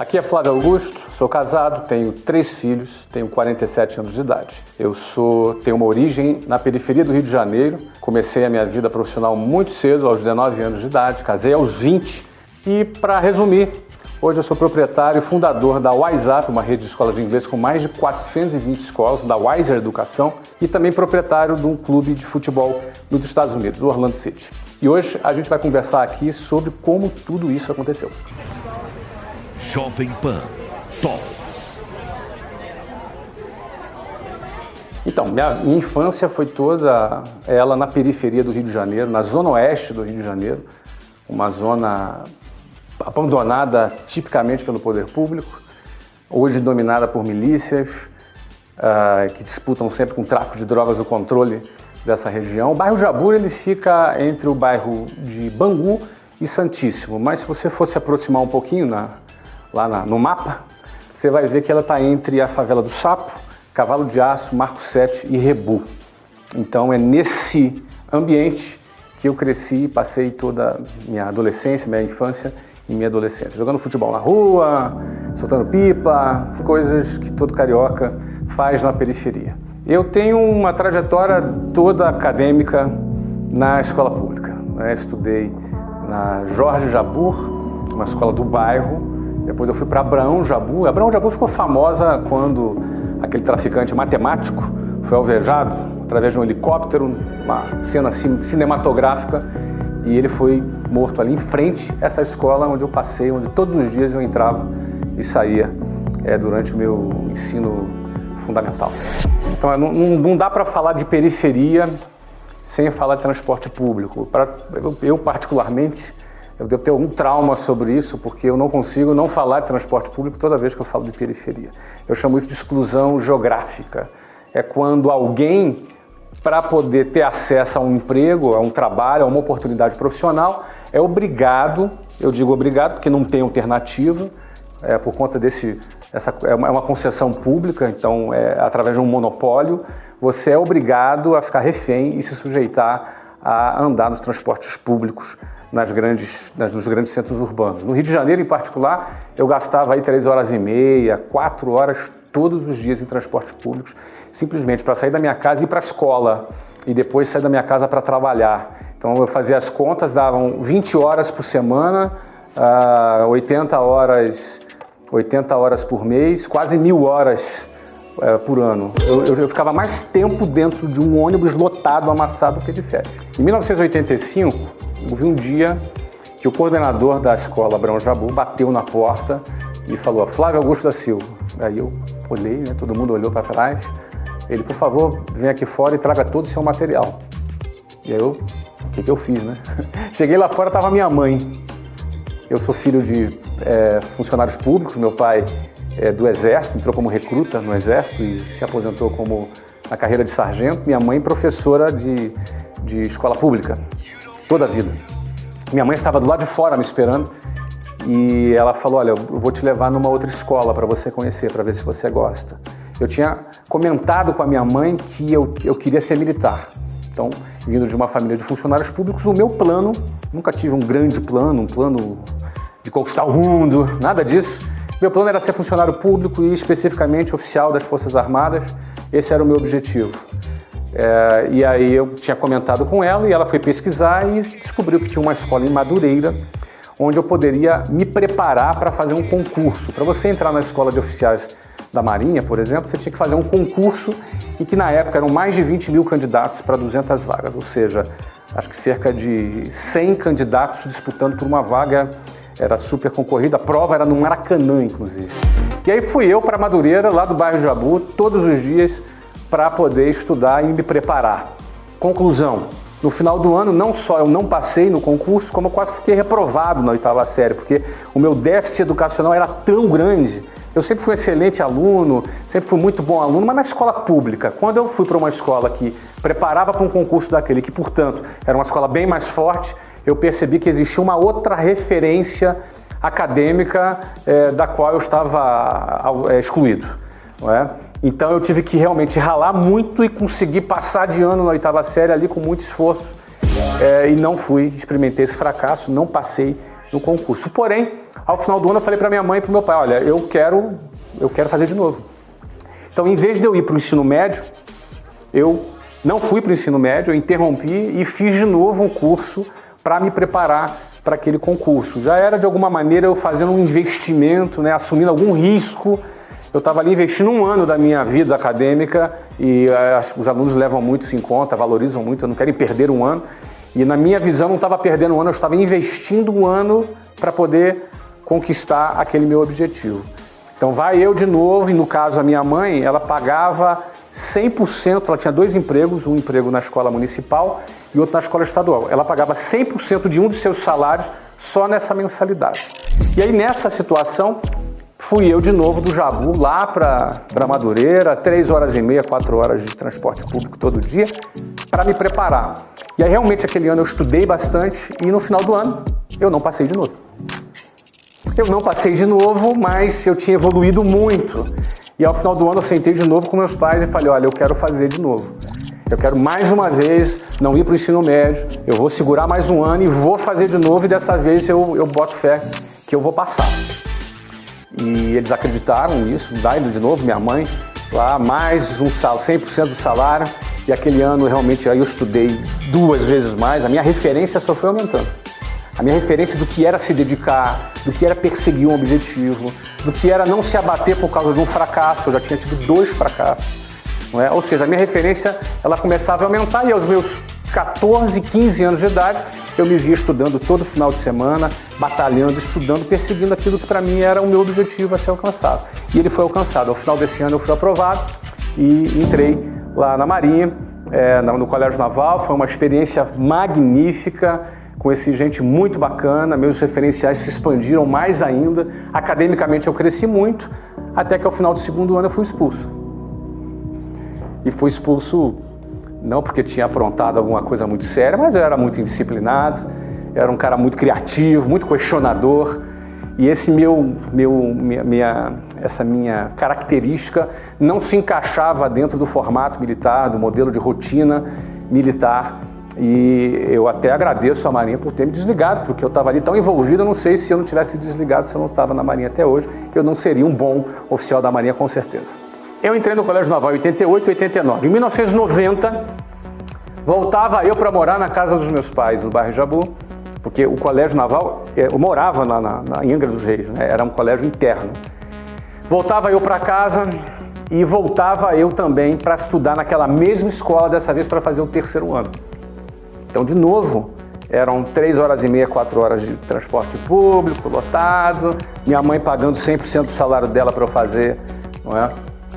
Aqui é Flávio Augusto, sou casado, tenho três filhos, tenho 47 anos de idade. Eu sou, tenho uma origem na periferia do Rio de Janeiro. Comecei a minha vida profissional muito cedo, aos 19 anos de idade, casei aos 20. E para resumir, hoje eu sou proprietário e fundador da WiseUp, uma rede de escolas de inglês com mais de 420 escolas, da Wiser Educação, e também proprietário de um clube de futebol nos Estados Unidos, o Orlando City. E hoje a gente vai conversar aqui sobre como tudo isso aconteceu. Jovem Pan Talks. Então, minha, minha, infância foi toda ela na periferia do Rio de Janeiro, na zona oeste do Rio de Janeiro, uma zona abandonada tipicamente pelo poder público, hoje dominada por milícias uh, que disputam sempre com o tráfico de drogas o controle dessa região. O bairro Jabur ele fica entre o bairro de Bangu e Santíssimo, mas se você fosse aproximar um pouquinho na, lá na, no mapa, você vai ver que ela está entre a favela do Sapo, Cavalo de Aço, Marco 7 e Rebu. Então é nesse ambiente que eu cresci, passei toda a minha adolescência, minha infância e minha adolescência. Jogando futebol na rua, soltando pipa, coisas que todo carioca faz na periferia. Eu tenho uma trajetória toda acadêmica na escola pública. Né? Estudei na Jorge Jabur, uma escola do bairro, depois eu fui para Abraão Jabu. Abraão Jabu ficou famosa quando aquele traficante matemático foi alvejado através de um helicóptero, uma cena cinematográfica, e ele foi morto ali em frente a essa escola onde eu passei, onde todos os dias eu entrava e saía é, durante o meu ensino fundamental. Então não, não dá para falar de periferia sem falar de transporte público. Pra, eu, eu particularmente eu devo ter algum trauma sobre isso, porque eu não consigo não falar de transporte público toda vez que eu falo de periferia. Eu chamo isso de exclusão geográfica. É quando alguém, para poder ter acesso a um emprego, a um trabalho, a uma oportunidade profissional, é obrigado, eu digo obrigado porque não tem alternativa, é, por conta desse. Essa, é uma é concessão pública, então, é, através de um monopólio, você é obrigado a ficar refém e se sujeitar a andar nos transportes públicos nas grandes, nas, nos grandes centros urbanos. No Rio de Janeiro, em particular, eu gastava aí três horas e meia, quatro horas todos os dias em transportes públicos, simplesmente para sair da minha casa e ir para a escola e depois sair da minha casa para trabalhar. Então eu fazia as contas, davam 20 horas por semana, uh, 80 horas, 80 horas por mês, quase mil horas uh, por ano. Eu, eu, eu, ficava mais tempo dentro de um ônibus lotado, amassado, que de férias. Em 1985, Houve um dia que o coordenador da escola Abrão Jabu bateu na porta e falou: Flávio Augusto da Silva. Aí eu olhei, né, todo mundo olhou para trás. Ele, por favor, vem aqui fora e traga todo o seu material. E aí eu, o que, que eu fiz, né? Cheguei lá fora, estava minha mãe. Eu sou filho de é, funcionários públicos, meu pai é do Exército, entrou como recruta no Exército e se aposentou como na carreira de sargento. Minha mãe, professora de, de escola pública toda a vida. Minha mãe estava do lado de fora me esperando e ela falou: Olha, eu vou te levar numa outra escola para você conhecer, para ver se você gosta. Eu tinha comentado com a minha mãe que eu, eu queria ser militar. Então, vindo de uma família de funcionários públicos, o meu plano, nunca tive um grande plano, um plano de conquistar o mundo, nada disso. Meu plano era ser funcionário público e especificamente oficial das Forças Armadas. Esse era o meu objetivo. É, e aí eu tinha comentado com ela e ela foi pesquisar e descobriu que tinha uma escola em Madureira onde eu poderia me preparar para fazer um concurso. Para você entrar na escola de oficiais da Marinha, por exemplo, você tinha que fazer um concurso e que na época eram mais de 20 mil candidatos para 200 vagas, ou seja, acho que cerca de 100 candidatos disputando por uma vaga, era super concorrida, a prova era no Maracanã, inclusive. E aí fui eu para Madureira, lá do bairro Jabu, todos os dias para poder estudar e me preparar. Conclusão: no final do ano, não só eu não passei no concurso, como eu quase fiquei reprovado na oitava série, porque o meu déficit educacional era tão grande. Eu sempre fui um excelente aluno, sempre fui muito bom aluno, mas na escola pública. Quando eu fui para uma escola que preparava para um concurso daquele, que portanto era uma escola bem mais forte, eu percebi que existia uma outra referência acadêmica é, da qual eu estava é, excluído. Não é? Então eu tive que realmente ralar muito e conseguir passar de ano na oitava série ali com muito esforço. É, e não fui, experimentei esse fracasso, não passei no concurso. Porém, ao final do ano eu falei para minha mãe e para meu pai, olha, eu quero, eu quero fazer de novo. Então, em vez de eu ir para o ensino médio, eu não fui para o ensino médio, eu interrompi e fiz de novo um curso para me preparar para aquele concurso. Já era de alguma maneira eu fazendo um investimento, né, assumindo algum risco. Eu estava ali investindo um ano da minha vida acadêmica e eh, os alunos levam muito isso em conta, valorizam muito, não quero perder um ano. E na minha visão não estava perdendo um ano, eu estava investindo um ano para poder conquistar aquele meu objetivo. Então vai eu de novo, e no caso a minha mãe, ela pagava 100%, ela tinha dois empregos, um emprego na escola municipal e outro na escola estadual. Ela pagava 100% de um dos seus salários só nessa mensalidade. E aí nessa situação, fui eu de novo do Jabu lá para Madureira, três horas e meia, quatro horas de transporte público todo dia, para me preparar. E aí realmente aquele ano eu estudei bastante e no final do ano eu não passei de novo. Eu não passei de novo, mas eu tinha evoluído muito. E ao final do ano eu sentei de novo com meus pais e falei: olha, eu quero fazer de novo. Eu quero mais uma vez não ir para o ensino médio, eu vou segurar mais um ano e vou fazer de novo, e dessa vez eu, eu boto fé que eu vou passar. E eles acreditaram nisso, daí de novo, minha mãe, lá mais um salário, 100% do salário, e aquele ano realmente aí eu estudei duas vezes mais, a minha referência só foi aumentando. A minha referência do que era se dedicar, do que era perseguir um objetivo, do que era não se abater por causa de um fracasso. Eu já tinha tido dois fracassos. É? Ou seja, a minha referência ela começava a aumentar e aos meus 14, 15 anos de idade eu me via estudando todo final de semana, batalhando, estudando, perseguindo aquilo que para mim era o meu objetivo a ser alcançado. E ele foi alcançado. Ao final desse ano eu fui aprovado e entrei lá na Marinha, é, no Colégio Naval. Foi uma experiência magnífica Conheci gente muito bacana, meus referenciais se expandiram mais ainda. Academicamente eu cresci muito, até que ao final do segundo ano eu fui expulso. E fui expulso não porque tinha aprontado alguma coisa muito séria, mas eu era muito indisciplinado, era um cara muito criativo, muito questionador. E esse meu, meu, minha, minha, essa minha característica não se encaixava dentro do formato militar, do modelo de rotina militar e eu até agradeço a Marinha por ter me desligado, porque eu estava ali tão envolvido, eu não sei se eu não tivesse desligado, se eu não estava na Marinha até hoje, eu não seria um bom oficial da Marinha com certeza. Eu entrei no Colégio Naval em 88 e 89. Em 1990, voltava eu para morar na casa dos meus pais, no bairro Jabu, porque o Colégio Naval, é, eu morava na, na, na Angra dos Reis, né? era um colégio interno. Voltava eu para casa e voltava eu também para estudar naquela mesma escola, dessa vez para fazer o terceiro ano. Então, de novo, eram três horas e meia, quatro horas de transporte público, lotado, minha mãe pagando 100% do salário dela para eu fazer, não é?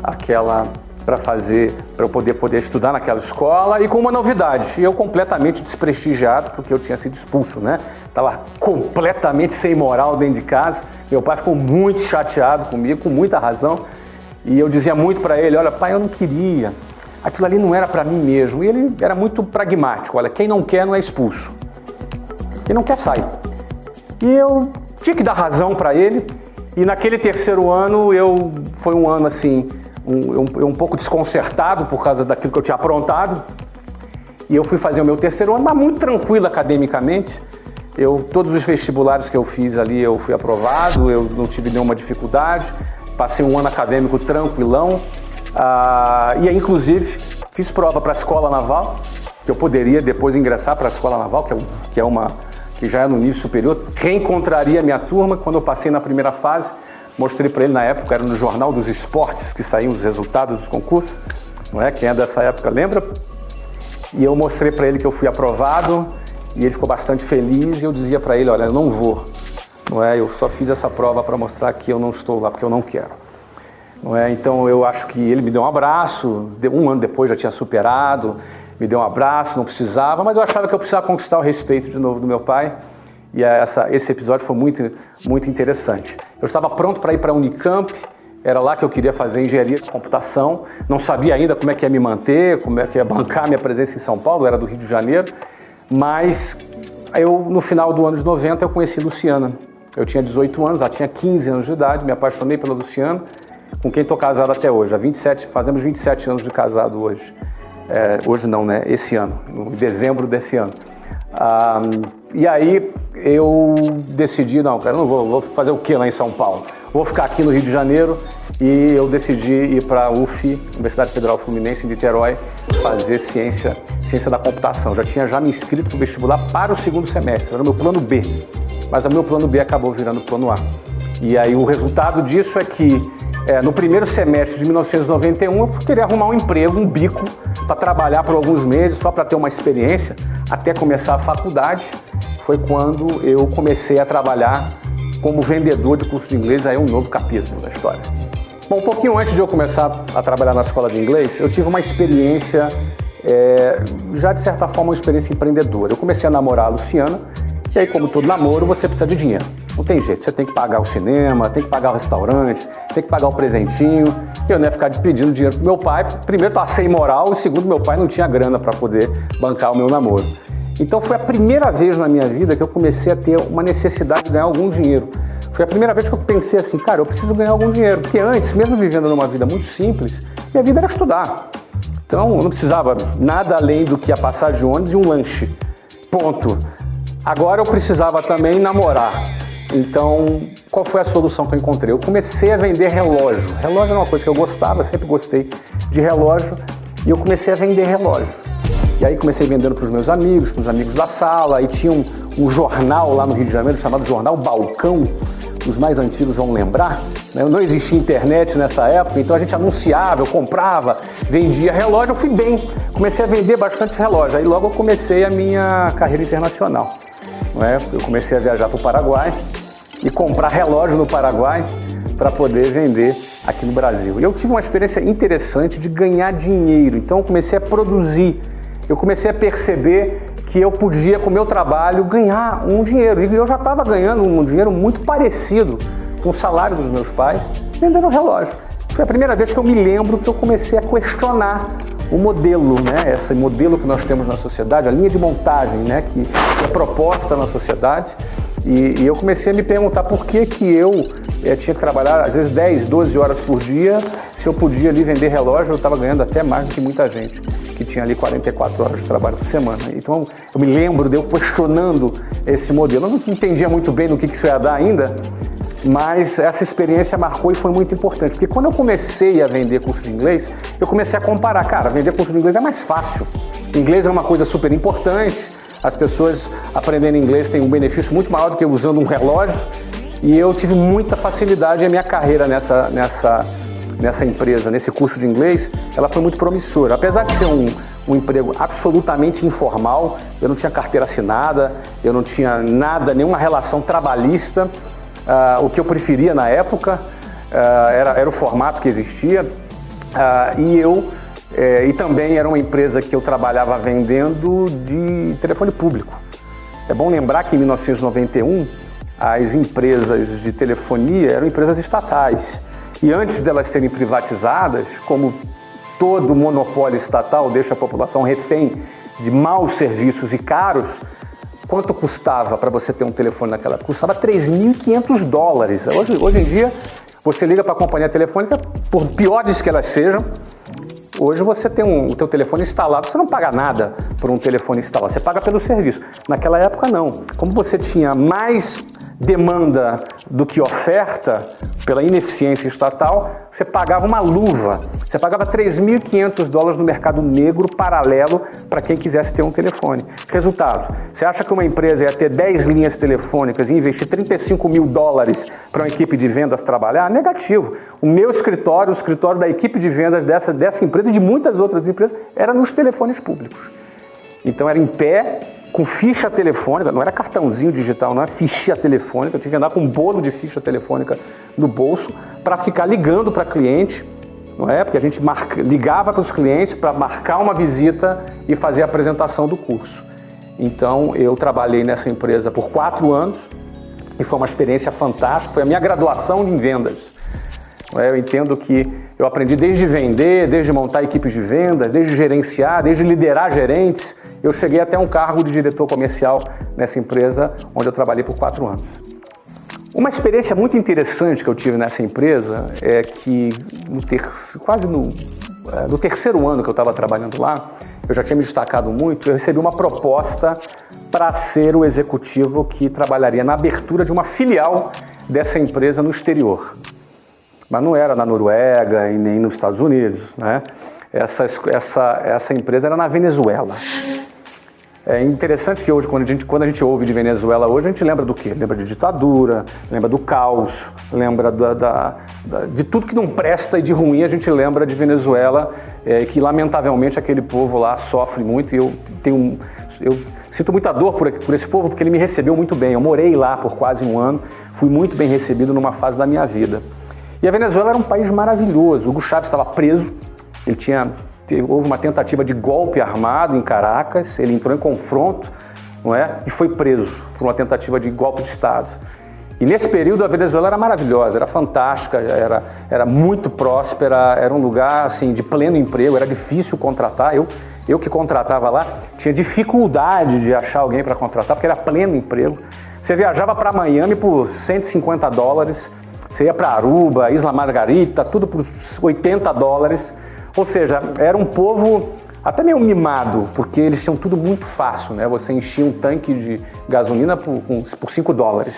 Aquela para fazer, para eu poder poder estudar naquela escola e com uma novidade, eu completamente desprestigiado porque eu tinha sido expulso, né? Tava completamente sem moral dentro de casa. Meu pai ficou muito chateado comigo, com muita razão, e eu dizia muito para ele, olha, pai, eu não queria aquilo ali não era para mim mesmo. E ele era muito pragmático. Olha, quem não quer não é expulso. Quem não quer sai. E eu tinha que dar razão para ele. E naquele terceiro ano eu foi um ano assim um, um, um pouco desconcertado por causa daquilo que eu tinha aprontado. E eu fui fazer o meu terceiro ano, mas muito tranquilo academicamente. Eu, todos os vestibulares que eu fiz ali eu fui aprovado, eu não tive nenhuma dificuldade. Passei um ano acadêmico tranquilão. Ah, e aí, inclusive, fiz prova para a escola naval, que eu poderia depois ingressar para a escola naval, que é, que é uma que já é no nível superior. Reencontraria a minha turma quando eu passei na primeira fase. Mostrei para ele na época, era no Jornal dos Esportes que saíam os resultados dos concursos, não é? Quem é dessa época lembra? E eu mostrei para ele que eu fui aprovado e ele ficou bastante feliz e eu dizia para ele, olha, eu não vou, não é? Eu só fiz essa prova para mostrar que eu não estou lá porque eu não quero. Não é? Então eu acho que ele me deu um abraço, um ano depois já tinha superado, me deu um abraço, não precisava, mas eu achava que eu precisava conquistar o respeito de novo do meu pai. E essa, esse episódio foi muito, muito interessante. Eu estava pronto para ir para a Unicamp, era lá que eu queria fazer engenharia de computação, não sabia ainda como é que ia me manter, como é que ia bancar minha presença em São Paulo, era do Rio de Janeiro, mas eu, no final do ano de 90, eu conheci Luciana. Eu tinha 18 anos, ela tinha 15 anos de idade, me apaixonei pela Luciana, com quem estou casado até hoje. Há 27, fazemos 27 anos de casado hoje. É, hoje não, né? Esse ano, em dezembro desse ano. Ah, e aí eu decidi, não, cara, não vou, vou fazer o que lá em São Paulo? Vou ficar aqui no Rio de Janeiro e eu decidi ir para a UF, Universidade Federal Fluminense, em Niterói, fazer ciência, ciência da computação. Já tinha já me inscrito para o vestibular para o segundo semestre, era o meu plano B. Mas o meu plano B acabou virando plano A. E aí o resultado disso é que é, no primeiro semestre de 1991 eu queria arrumar um emprego, um bico, para trabalhar por alguns meses, só para ter uma experiência, até começar a faculdade. Foi quando eu comecei a trabalhar como vendedor de curso de inglês, aí é um novo capítulo da história. Bom, um pouquinho antes de eu começar a trabalhar na escola de inglês, eu tive uma experiência, é, já de certa forma, uma experiência empreendedora. Eu comecei a namorar a Luciana, e aí, como todo namoro, você precisa de dinheiro. Não tem jeito, você tem que pagar o cinema, tem que pagar o restaurante, tem que pagar o presentinho. Eu não ia ficar pedindo dinheiro pro meu pai. Primeiro, estava sem moral, e segundo, meu pai não tinha grana para poder bancar o meu namoro. Então, foi a primeira vez na minha vida que eu comecei a ter uma necessidade de ganhar algum dinheiro. Foi a primeira vez que eu pensei assim, cara, eu preciso ganhar algum dinheiro. Porque antes, mesmo vivendo numa vida muito simples, minha vida era estudar. Então, eu não precisava nada além do que a passagem de ônibus e um lanche. Ponto. Agora eu precisava também namorar. Então, qual foi a solução que eu encontrei? Eu comecei a vender relógio. Relógio era uma coisa que eu gostava, sempre gostei de relógio, e eu comecei a vender relógio. E aí comecei vendendo para os meus amigos, para os amigos da sala, e tinha um, um, jornal lá no Rio de Janeiro chamado Jornal Balcão, os mais antigos vão lembrar. Né? Não existia internet nessa época, então a gente anunciava, eu comprava, vendia relógio, eu fui bem. Comecei a vender bastante relógio, aí logo eu comecei a minha carreira internacional. É? Eu comecei a viajar para o Paraguai, e comprar relógio no Paraguai para poder vender aqui no Brasil. E eu tive uma experiência interessante de ganhar dinheiro. Então eu comecei a produzir, eu comecei a perceber que eu podia, com o meu trabalho, ganhar um dinheiro. E eu já estava ganhando um dinheiro muito parecido com o salário dos meus pais, vendendo relógio. Foi a primeira vez que eu me lembro que eu comecei a questionar o modelo, né? Esse modelo que nós temos na sociedade, a linha de montagem, né? Que é proposta na sociedade e, e, eu comecei a me perguntar por que, que eu é, tinha que trabalhar às vezes 10, 12 horas por dia, se eu podia ali vender relógio, eu estava ganhando até mais do que muita gente que tinha ali 44 horas de trabalho por semana. Então eu me lembro de eu questionando esse modelo. Eu não entendia muito bem no que, que isso ia dar ainda, mas essa experiência marcou e foi muito importante. Porque quando eu comecei a vender curso de inglês, eu comecei a comparar. Cara, vender curso de inglês é mais fácil. Inglês é uma coisa super importante, as pessoas aprendendo inglês têm um benefício muito maior do que usando um relógio. E eu tive muita facilidade a minha carreira nessa, nessa, nessa empresa, nesse curso de inglês, ela foi muito promissora. Apesar de ser um, um emprego absolutamente informal, eu não tinha carteira assinada, eu não tinha nada, nenhuma relação trabalhista. Uh, o que eu preferia na época uh, era, era o formato que existia. Uh, e eu é, e também era uma empresa que eu trabalhava vendendo de telefone público. É bom lembrar que em 1991 as empresas de telefonia eram empresas estatais. E antes delas serem privatizadas, como todo monopólio estatal deixa a população refém de maus serviços e caros, quanto custava para você ter um telefone naquela? Custava 3.500 dólares. Hoje, hoje em dia, você liga para a companhia telefônica, por piores que elas sejam, Hoje você tem um, o teu telefone instalado, você não paga nada por um telefone instalado, você paga pelo serviço. Naquela época não. Como você tinha mais demanda do que oferta pela ineficiência estatal, você pagava uma luva. Você pagava 3.500 dólares no mercado negro paralelo para quem quisesse ter um telefone. Resultado, você acha que uma empresa ia ter 10 linhas telefônicas e investir 35 mil dólares para uma equipe de vendas trabalhar? Negativo. O meu escritório, o escritório da equipe de vendas dessa, dessa empresa e de muitas outras empresas, era nos telefones públicos. Então era em pé, com ficha telefônica, não era cartãozinho digital, não era ficha telefônica, eu tinha que andar com um bolo de ficha telefônica no bolso para ficar ligando para cliente, não é? Porque a gente marca, ligava para os clientes para marcar uma visita e fazer a apresentação do curso. Então eu trabalhei nessa empresa por quatro anos e foi uma experiência fantástica, foi a minha graduação em vendas. É? Eu entendo que eu aprendi desde vender, desde montar equipes de vendas, desde gerenciar, desde liderar gerentes eu cheguei até um cargo de diretor comercial nessa empresa, onde eu trabalhei por quatro anos. Uma experiência muito interessante que eu tive nessa empresa é que no ter, quase no, é, no terceiro ano que eu estava trabalhando lá, eu já tinha me destacado muito, eu recebi uma proposta para ser o executivo que trabalharia na abertura de uma filial dessa empresa no exterior. Mas não era na Noruega e nem nos Estados Unidos, né? Essa, essa, essa empresa era na Venezuela. É interessante que hoje, quando a, gente, quando a gente ouve de Venezuela hoje, a gente lembra do quê? Lembra de ditadura, lembra do caos, lembra da, da, da, de tudo que não presta e de ruim a gente lembra de Venezuela, é, que lamentavelmente aquele povo lá sofre muito e eu tenho eu sinto muita dor por, por esse povo porque ele me recebeu muito bem. Eu morei lá por quase um ano, fui muito bem recebido numa fase da minha vida. E a Venezuela era um país maravilhoso. Hugo Chávez estava preso, ele tinha houve uma tentativa de golpe armado em Caracas, ele entrou em confronto não é? e foi preso por uma tentativa de golpe de Estado. E nesse período a Venezuela era maravilhosa, era fantástica, era, era muito próspera, era um lugar assim, de pleno emprego, era difícil contratar. Eu, eu que contratava lá tinha dificuldade de achar alguém para contratar, porque era pleno emprego. Você viajava para Miami por 150 dólares, você ia para Aruba, Isla Margarita, tudo por 80 dólares. Ou seja, era um povo até meio mimado, porque eles tinham tudo muito fácil, né? Você enchia um tanque de gasolina por, por 5 dólares.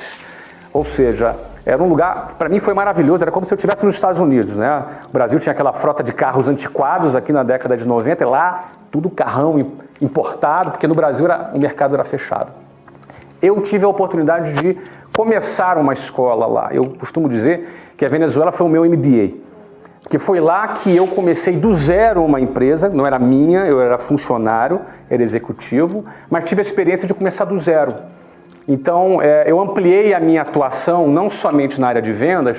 Ou seja, era um lugar, para mim foi maravilhoso, era como se eu estivesse nos Estados Unidos, né? O Brasil tinha aquela frota de carros antiquados aqui na década de 90, e lá tudo carrão importado, porque no Brasil era, o mercado era fechado. Eu tive a oportunidade de começar uma escola lá. Eu costumo dizer que a Venezuela foi o meu MBA que foi lá que eu comecei do zero uma empresa, não era minha, eu era funcionário, era executivo, mas tive a experiência de começar do zero. Então, é, eu ampliei a minha atuação não somente na área de vendas,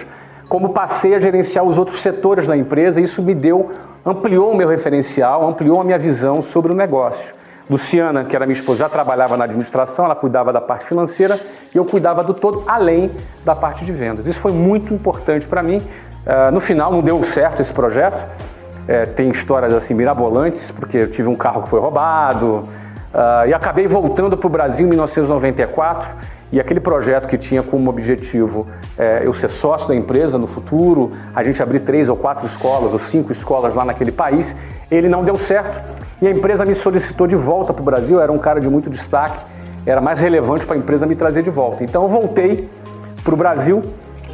como passei a gerenciar os outros setores da empresa, e isso me deu, ampliou o meu referencial, ampliou a minha visão sobre o negócio. Luciana, que era minha esposa, já trabalhava na administração, ela cuidava da parte financeira e eu cuidava do todo, além da parte de vendas. Isso foi muito importante para mim, Uh, no final não deu certo esse projeto. É, tem histórias assim mirabolantes, porque eu tive um carro que foi roubado uh, e acabei voltando para o Brasil em 1994 e aquele projeto que tinha como objetivo é, eu ser sócio da empresa no futuro, a gente abrir três ou quatro escolas ou cinco escolas lá naquele país, ele não deu certo e a empresa me solicitou de volta para o Brasil. Era um cara de muito destaque, era mais relevante para a empresa me trazer de volta. Então eu voltei para o Brasil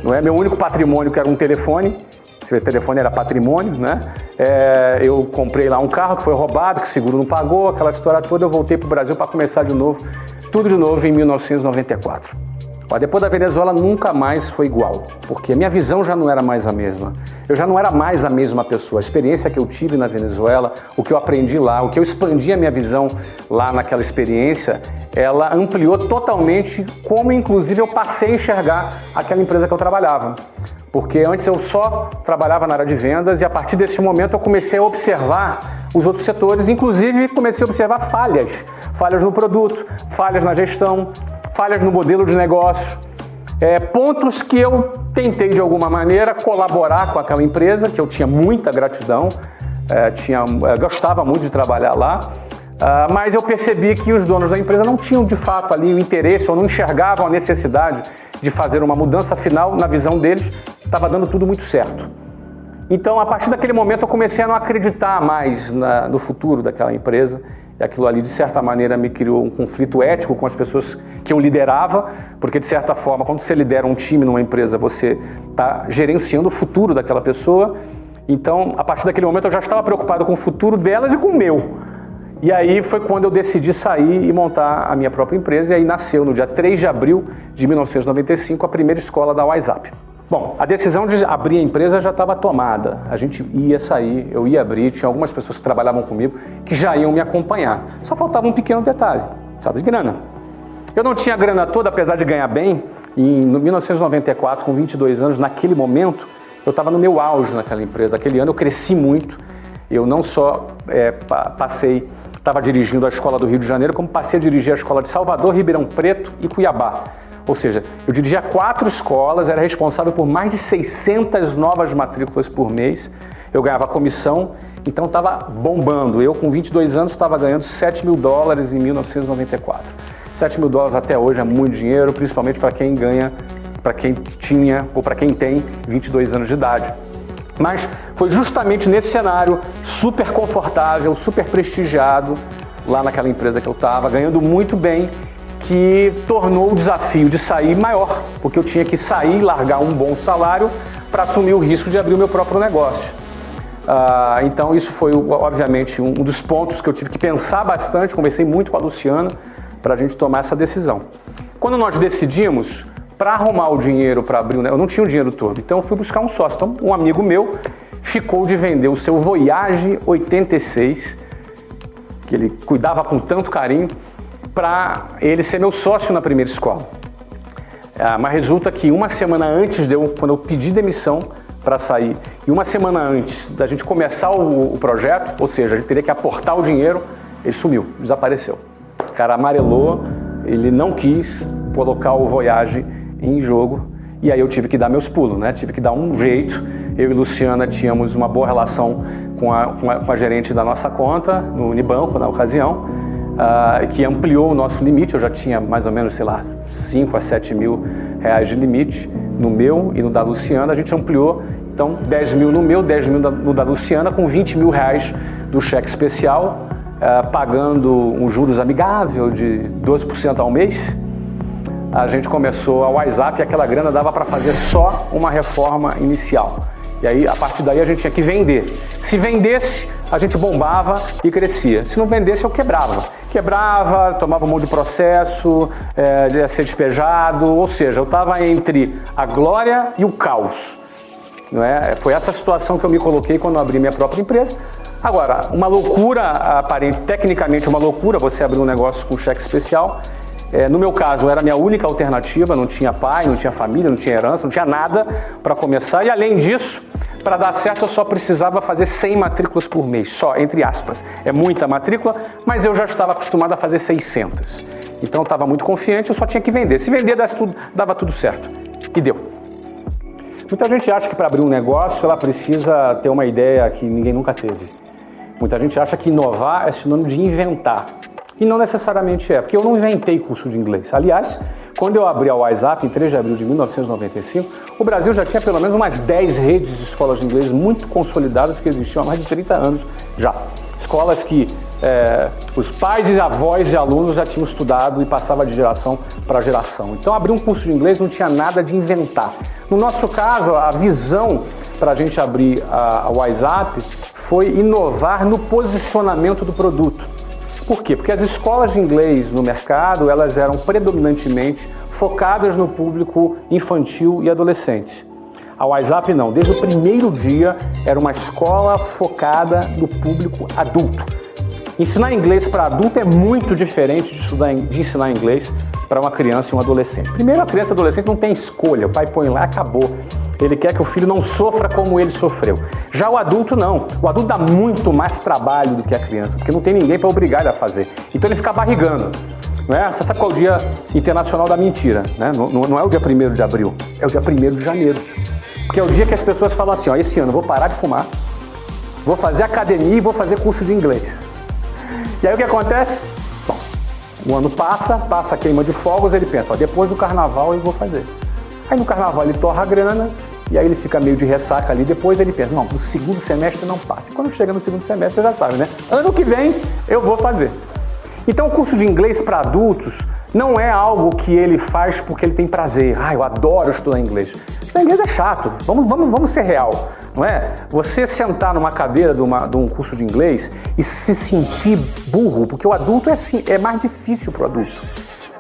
não é? Meu único patrimônio que era um telefone, o telefone era patrimônio, né? É, eu comprei lá um carro que foi roubado, que o seguro não pagou, aquela história toda. Eu voltei para o Brasil para começar de novo, tudo de novo em 1994. Depois da Venezuela nunca mais foi igual, porque a minha visão já não era mais a mesma. Eu já não era mais a mesma pessoa. A experiência que eu tive na Venezuela, o que eu aprendi lá, o que eu expandi a minha visão lá naquela experiência, ela ampliou totalmente como, inclusive, eu passei a enxergar aquela empresa que eu trabalhava. Porque antes eu só trabalhava na área de vendas e a partir desse momento eu comecei a observar os outros setores, inclusive comecei a observar falhas, falhas no produto, falhas na gestão, falhas no modelo de negócio, é, pontos que eu tentei de alguma maneira colaborar com aquela empresa, que eu tinha muita gratidão, é, tinha, é, gostava muito de trabalhar lá, uh, mas eu percebi que os donos da empresa não tinham de fato ali o interesse ou não enxergavam a necessidade de fazer uma mudança final na visão deles, estava dando tudo muito certo. Então, a partir daquele momento, eu comecei a não acreditar mais na, no futuro daquela empresa aquilo ali, de certa maneira, me criou um conflito ético com as pessoas que eu liderava, porque, de certa forma, quando você lidera um time numa empresa, você está gerenciando o futuro daquela pessoa. Então, a partir daquele momento, eu já estava preocupado com o futuro delas e com o meu. E aí foi quando eu decidi sair e montar a minha própria empresa, e aí nasceu, no dia 3 de abril de 1995, a primeira escola da WhatsApp. Bom, a decisão de abrir a empresa já estava tomada. A gente ia sair, eu ia abrir, tinha algumas pessoas que trabalhavam comigo que já iam me acompanhar. Só faltava um pequeno detalhe, sabe de grana. Eu não tinha grana toda, apesar de ganhar bem. Em 1994, com 22 anos, naquele momento, eu estava no meu auge naquela empresa. Aquele ano eu cresci muito. Eu não só é, passei, estava dirigindo a escola do Rio de Janeiro, como passei a dirigir a escola de Salvador, Ribeirão Preto e Cuiabá. Ou seja, eu dirigia quatro escolas, era responsável por mais de 600 novas matrículas por mês. Eu ganhava comissão, então estava bombando. Eu, com 22 anos, estava ganhando 7 mil dólares em 1994. 7 mil dólares até hoje é muito dinheiro, principalmente para quem ganha, para quem tinha ou para quem tem 22 anos de idade. Mas foi justamente nesse cenário super confortável, super prestigiado, lá naquela empresa que eu estava, ganhando muito bem, que tornou o desafio de sair maior, porque eu tinha que sair, largar um bom salário para assumir o risco de abrir o meu próprio negócio. Ah, então isso foi, obviamente, um dos pontos que eu tive que pensar bastante, conversei muito com a Luciana para a gente tomar essa decisão. Quando nós decidimos, para arrumar o dinheiro para abrir o negócio, eu não tinha o dinheiro todo, então eu fui buscar um sócio. Então um amigo meu ficou de vender o seu Voyage 86, que ele cuidava com tanto carinho, para ele ser meu sócio na primeira escola. Ah, mas resulta que uma semana antes de eu, quando eu pedi demissão para sair, e uma semana antes da gente começar o, o, projeto, ou seja, a gente teria que aportar o dinheiro, ele sumiu, desapareceu. O cara amarelou, ele não quis colocar o Voyage em jogo, e aí eu tive que dar meus pulos, né? Tive que dar um jeito. Eu e Luciana tínhamos uma boa relação com a, com a, com a gerente da nossa conta, no Unibanco, na ocasião, uh, que ampliou o nosso limite. Eu já tinha mais ou menos, sei lá, 5 a 7 mil reais de limite no meu e no da Luciana. A gente ampliou, então, 10 mil no meu, 10 mil no da Luciana, com 20 mil reais do cheque especial, uh, pagando um juros amigável de 12% ao mês. A gente começou a WhatsApp e aquela grana dava para fazer só uma reforma inicial. E aí, a partir daí, a gente tinha que vender. Se vendesse, a gente bombava e crescia. Se não vendesse, eu quebrava. Quebrava, tomava um monte de processo, é, ia ser despejado, ou seja, eu estava entre a glória e o caos. Não é? Foi essa situação que eu me coloquei quando abri minha própria empresa. Agora, uma loucura, aparente, tecnicamente uma loucura você abrir um negócio com cheque especial. É, no meu caso, era a minha única alternativa, não tinha pai, não tinha família, não tinha herança, não tinha nada para começar. E além disso, para dar certo, eu só precisava fazer 100 matrículas por mês, só, entre aspas. É muita matrícula, mas eu já estava acostumado a fazer 600. Então eu estava muito confiante, eu só tinha que vender. Se vender, tudo, dava tudo certo. E deu. Muita gente acha que para abrir um negócio ela precisa ter uma ideia que ninguém nunca teve. Muita gente acha que inovar é sinônimo de inventar. E não necessariamente é, porque eu não inventei curso de inglês. Aliás, quando eu abri a WhatsApp em 3 de abril de 1995, o Brasil já tinha pelo menos umas 10 redes de escolas de inglês muito consolidadas que existiam há mais de 30 anos já. Escolas que é, os pais e avós de alunos já tinham estudado e passava de geração para geração. Então, abrir um curso de inglês não tinha nada de inventar. No nosso caso, a visão para a gente abrir a WhatsApp foi inovar no posicionamento do produto. Por quê? Porque as escolas de inglês no mercado, elas eram predominantemente focadas no público infantil e adolescente. A WhatsApp não, desde o primeiro dia era uma escola focada no público adulto. Ensinar inglês para adulto é muito diferente de, estudar, de ensinar inglês para uma criança e um adolescente. Primeiro, a criança e adolescente não tem escolha, o pai põe lá, acabou. Ele quer que o filho não sofra como ele sofreu. Já o adulto não. O adulto dá muito mais trabalho do que a criança, porque não tem ninguém para obrigar ele a fazer. Então ele fica barrigando. Não é? Você sabe qual é o dia internacional da mentira? Né? Não, não é o dia 1 de abril, é o dia 1 de janeiro. Porque é o dia que as pessoas falam assim: ó, esse ano eu vou parar de fumar, vou fazer academia e vou fazer curso de inglês. E aí o que acontece? O ano passa, passa a queima de fogos, ele pensa: ó, depois do carnaval eu vou fazer. Aí no carnaval ele torra a grana, e aí ele fica meio de ressaca ali, depois ele pensa, não, no segundo semestre não passa. E quando chega no segundo semestre, você já sabe, né? Ano que vem eu vou fazer. Então o curso de inglês para adultos não é algo que ele faz porque ele tem prazer. Ah, eu adoro estudar inglês. Estudar inglês é chato, vamos, vamos, vamos ser real, não é? Você sentar numa cadeira de, uma, de um curso de inglês e se sentir burro, porque o adulto é, assim, é mais difícil para o adulto.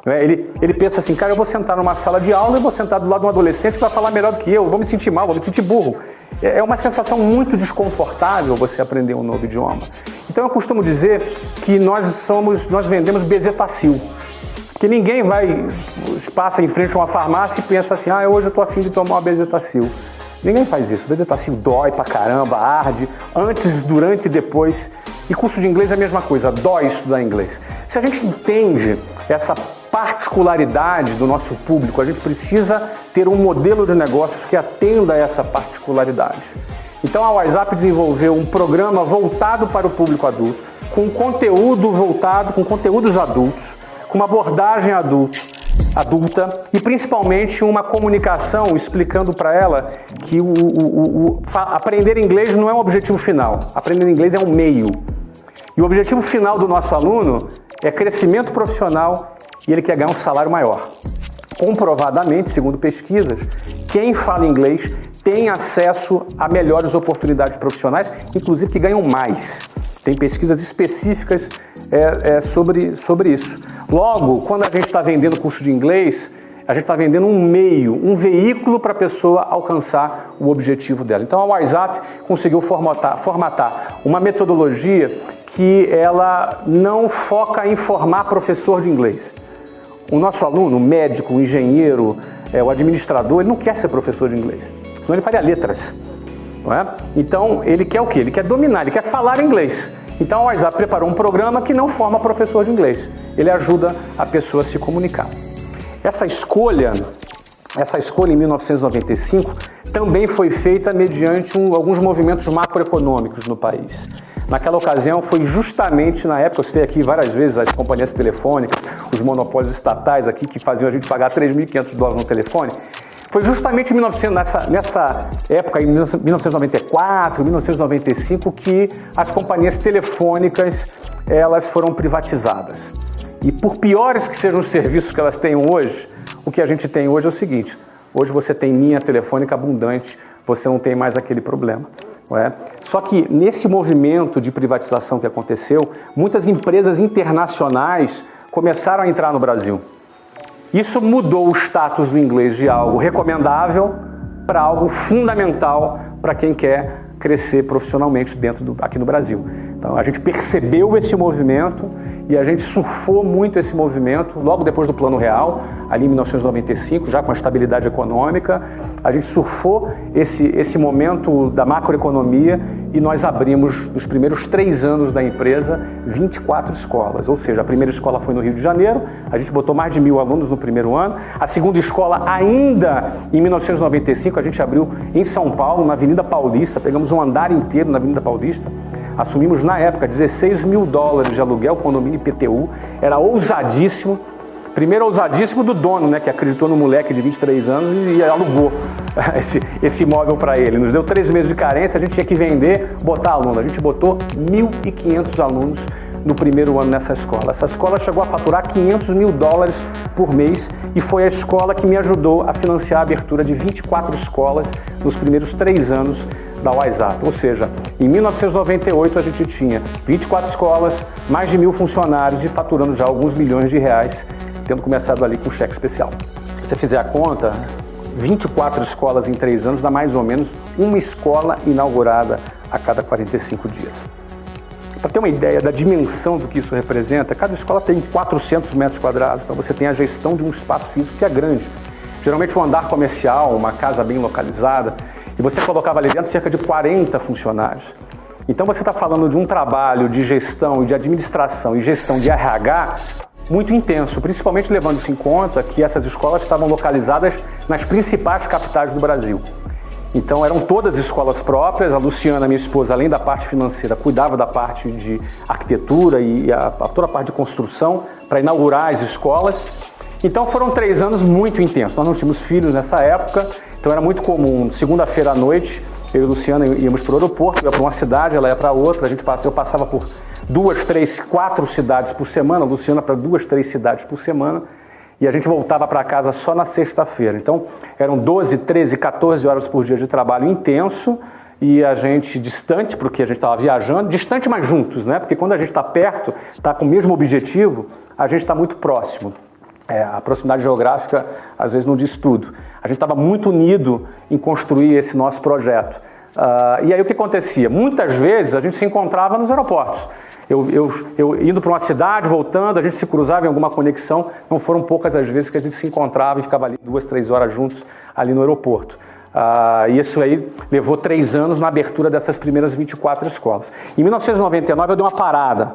Né? Ele, ele pensa assim, cara, eu vou sentar numa sala de aula e vou sentar do lado de um adolescente que vai falar melhor do que eu, vou me sentir mal, vou me sentir burro. É, é uma sensação muito desconfortável você aprender um novo idioma. Então eu costumo dizer que nós somos, nós vendemos bezetacil. Que ninguém vai, passa em frente a uma farmácia e pensa assim, ah, hoje eu tô afim de tomar uma bezetacil. Ninguém faz isso. Bezetacil dói pra caramba, arde, antes, durante e depois. E curso de inglês é a mesma coisa, dói estudar inglês. Se a gente entende essa particularidade do nosso público, a gente precisa ter um modelo de negócios que atenda a essa particularidade. Então a WhatsApp desenvolveu um programa voltado para o público adulto, com conteúdo voltado, com conteúdos adultos, com uma abordagem adulto, adulta e principalmente uma comunicação explicando para ela que o, o, o, aprender inglês não é um objetivo final, aprender inglês é um meio. E o objetivo final do nosso aluno é crescimento profissional e ele quer ganhar um salário maior. Comprovadamente, segundo pesquisas, quem fala inglês tem acesso a melhores oportunidades profissionais, inclusive que ganham mais. Tem pesquisas específicas é, é, sobre, sobre isso. Logo, quando a gente está vendendo curso de inglês, a gente está vendendo um meio, um veículo para a pessoa alcançar o objetivo dela. Então a WhatsApp conseguiu formatar, formatar uma metodologia que ela não foca em formar professor de inglês. O nosso aluno, médico, engenheiro, é, o administrador, ele não quer ser professor de inglês, senão ele faria letras. É? Então ele quer o quê? Ele quer dominar, ele quer falar inglês. Então a WhatsApp preparou um programa que não forma professor de inglês. Ele ajuda a pessoa a se comunicar. Essa escolha, essa escolha em 1995 também foi feita mediante um, alguns movimentos macroeconômicos no país. Naquela ocasião foi justamente na época, eu citei aqui várias vezes as companhias telefônicas, os monopólios estatais aqui que faziam a gente pagar 3.500 dólares no telefone. Foi justamente 1900, nessa, nessa época, em 1994, 1995, que as companhias telefônicas elas foram privatizadas. E por piores que sejam os serviços que elas tenham hoje, o que a gente tem hoje é o seguinte: hoje você tem linha telefônica abundante, você não tem mais aquele problema. É? Só que nesse movimento de privatização que aconteceu, muitas empresas internacionais começaram a entrar no Brasil. Isso mudou o status do inglês de algo recomendável para algo fundamental para quem quer crescer profissionalmente dentro do, aqui no Brasil. Então a gente percebeu esse movimento e a gente surfou muito esse movimento logo depois do Plano Real, ali em 1995, já com a estabilidade econômica. A gente surfou esse, esse momento da macroeconomia e nós abrimos, nos primeiros três anos da empresa, 24 escolas. Ou seja, a primeira escola foi no Rio de Janeiro, a gente botou mais de mil alunos no primeiro ano. A segunda escola, ainda em 1995, a gente abriu em São Paulo, na Avenida Paulista, pegamos um andar inteiro na Avenida Paulista. Assumimos na época 16 mil dólares de aluguel, condomínio IPTU, era ousadíssimo. Primeiro ousadíssimo do dono, né, que acreditou no moleque de 23 anos e alugou esse, esse imóvel para ele. Nos deu três meses de carência, a gente tinha que vender, botar aluno. A gente botou 1.500 alunos no primeiro ano nessa escola. Essa escola chegou a faturar 500 mil dólares por mês e foi a escola que me ajudou a financiar a abertura de 24 escolas nos primeiros três anos da WhatsApp. Ou seja, em 1998 a gente tinha 24 escolas, mais de mil funcionários e faturando já alguns milhões de reais, tendo começado ali com cheque especial. Se você fizer a conta, 24 escolas em três anos dá mais ou menos uma escola inaugurada a cada 45 dias. Para ter uma ideia da dimensão do que isso representa, cada escola tem 400 metros quadrados, então você tem a gestão de um espaço físico que é grande. Geralmente um andar comercial, uma casa bem localizada, e você colocava ali dentro cerca de 40 funcionários. Então você está falando de um trabalho de gestão, de administração e gestão de RH muito intenso, principalmente levando-se em conta que essas escolas estavam localizadas nas principais capitais do Brasil. Então eram todas escolas próprias. A Luciana, minha esposa, além da parte financeira, cuidava da parte de arquitetura e a, a toda a parte de construção para inaugurar as escolas. Então foram três anos muito intensos. Nós não tínhamos filhos nessa época então era muito comum, segunda-feira à noite, eu e a Luciana íamos para o aeroporto, ia para uma cidade, ela ia para outra, a gente eu passava por duas, três, quatro cidades por semana, a Luciana para duas, três cidades por semana, e a gente voltava para casa só na sexta-feira. Então eram 12, 13, 14 horas por dia de trabalho intenso, e a gente distante, porque a gente estava viajando, distante, mas juntos, né? Porque quando a gente está perto, está com o mesmo objetivo, a gente está muito próximo. É, a proximidade geográfica às vezes não diz tudo. A gente estava muito unido em construir esse nosso projeto. Uh, e aí o que acontecia? Muitas vezes a gente se encontrava nos aeroportos. Eu, eu, eu indo para uma cidade, voltando, a gente se cruzava em alguma conexão. Não foram poucas as vezes que a gente se encontrava e ficava ali duas, três horas juntos ali no aeroporto. Uh, e isso aí levou três anos na abertura dessas primeiras 24 escolas. Em 1999 eu dei uma parada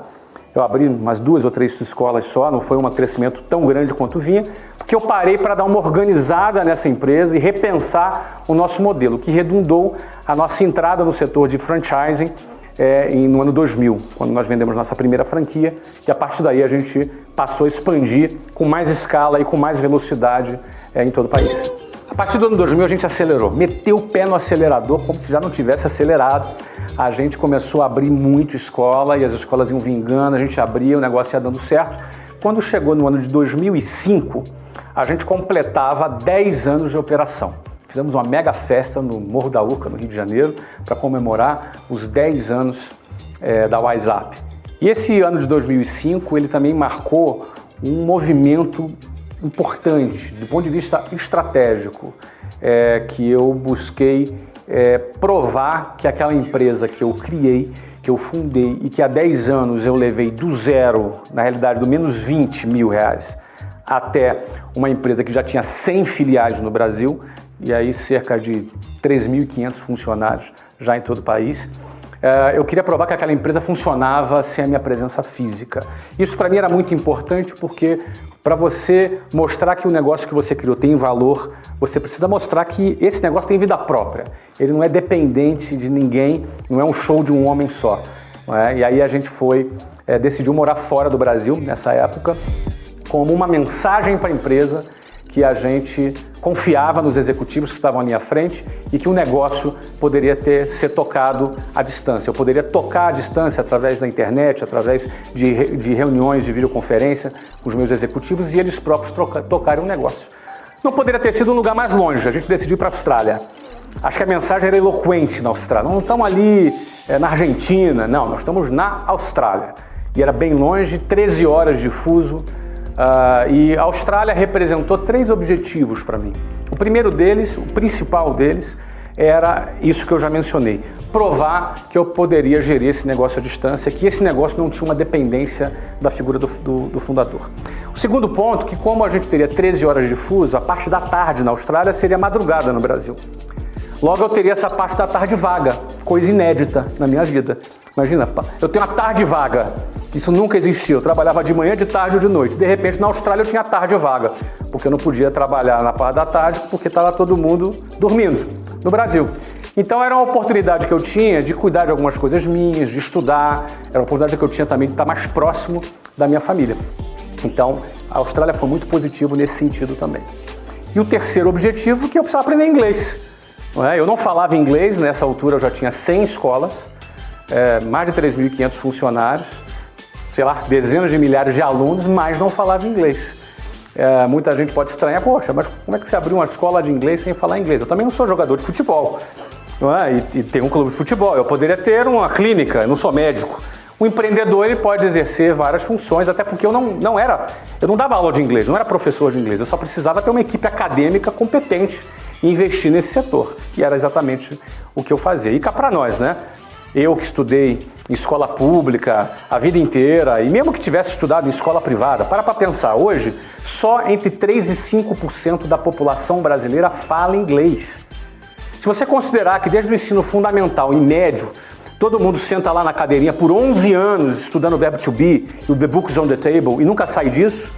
eu abri umas duas ou três escolas só, não foi um crescimento tão grande quanto vinha, porque eu parei para dar uma organizada nessa empresa e repensar o nosso modelo, que redundou a nossa entrada no setor de franchising é, no ano 2000, quando nós vendemos nossa primeira franquia, e a partir daí a gente passou a expandir com mais escala e com mais velocidade é, em todo o país. A partir do ano 2000 a gente acelerou, meteu o pé no acelerador como se já não tivesse acelerado a gente começou a abrir muito escola e as escolas iam vingando, a gente abria, o negócio ia dando certo. Quando chegou no ano de 2005, a gente completava 10 anos de operação. Fizemos uma mega festa no Morro da Urca, no Rio de Janeiro, para comemorar os 10 anos é, da WhatsApp. E esse ano de 2005 ele também marcou um movimento importante do ponto de vista estratégico, é, que eu busquei é, provar que aquela empresa que eu criei, que eu fundei e que há 10 anos eu levei do zero, na realidade do menos 20 mil reais, até uma empresa que já tinha 100 filiais no Brasil e aí cerca de 3.500 funcionários já em todo o país. É, eu queria provar que aquela empresa funcionava sem a minha presença física. Isso para mim era muito importante porque para você mostrar que o negócio que você criou tem valor, você precisa mostrar que esse negócio tem vida própria. Ele não é dependente de ninguém, não é um show de um homem só. É? E aí a gente foi, é, decidiu morar fora do Brasil nessa época, como uma mensagem para a empresa que a gente confiava nos executivos que estavam ali à frente e que o negócio poderia ter ser tocado à distância. Eu poderia tocar à distância através da internet, através de, de reuniões de videoconferência com os meus executivos e eles próprios troca, tocarem o um negócio. Não poderia ter sido um lugar mais longe, a gente decidiu para a Austrália. Acho que a mensagem era eloquente na Austrália. Não estamos ali é, na Argentina, não, nós estamos na Austrália. E era bem longe, 13 horas de fuso, Uh, e a Austrália representou três objetivos para mim. O primeiro deles, o principal deles, era isso que eu já mencionei: provar que eu poderia gerir esse negócio à distância, que esse negócio não tinha uma dependência da figura do, do, do, fundador. O segundo ponto, que como a gente teria 13 horas de fuso, a parte da tarde na Austrália seria madrugada no Brasil. Logo eu teria essa parte da tarde vaga, coisa inédita na minha vida. Imagina, eu tenho uma tarde vaga. Isso nunca existiu. Eu trabalhava de manhã, de tarde ou de noite. De repente, na Austrália, eu tinha tarde vaga, porque eu não podia trabalhar na parte da tarde, porque estava todo mundo dormindo no Brasil. Então era uma oportunidade que eu tinha de cuidar de algumas coisas minhas, de estudar, era uma oportunidade que eu tinha também de estar mais próximo da minha família. Então a Austrália foi muito positivo nesse sentido também. E o terceiro objetivo que eu precisava aprender inglês. É? Eu não falava inglês, nessa altura eu já tinha 100 escolas, é, mais de 3.500 funcionários, sei lá, dezenas de milhares de alunos, mas não falava inglês. É, muita gente pode estranhar, poxa, mas como é que você abriu uma escola de inglês sem falar inglês? Eu também não sou jogador de futebol, não é? E, e um clube de futebol. Eu poderia ter uma clínica, não sou médico. O empreendedor ele pode exercer várias funções, até porque eu não, não era, eu não dava aula de inglês, não era professor de inglês, eu só precisava ter uma equipe acadêmica competente e investir nesse setor. E era exatamente o que eu fazia. E cá para nós, né? Eu que estudei em escola pública a vida inteira, e mesmo que tivesse estudado em escola privada, para para pensar, hoje só entre 3 e 5% da população brasileira fala inglês. Se você considerar que desde o ensino fundamental e médio, todo mundo senta lá na cadeirinha por 11 anos estudando o verbo to be e o the books on the table e nunca sai disso,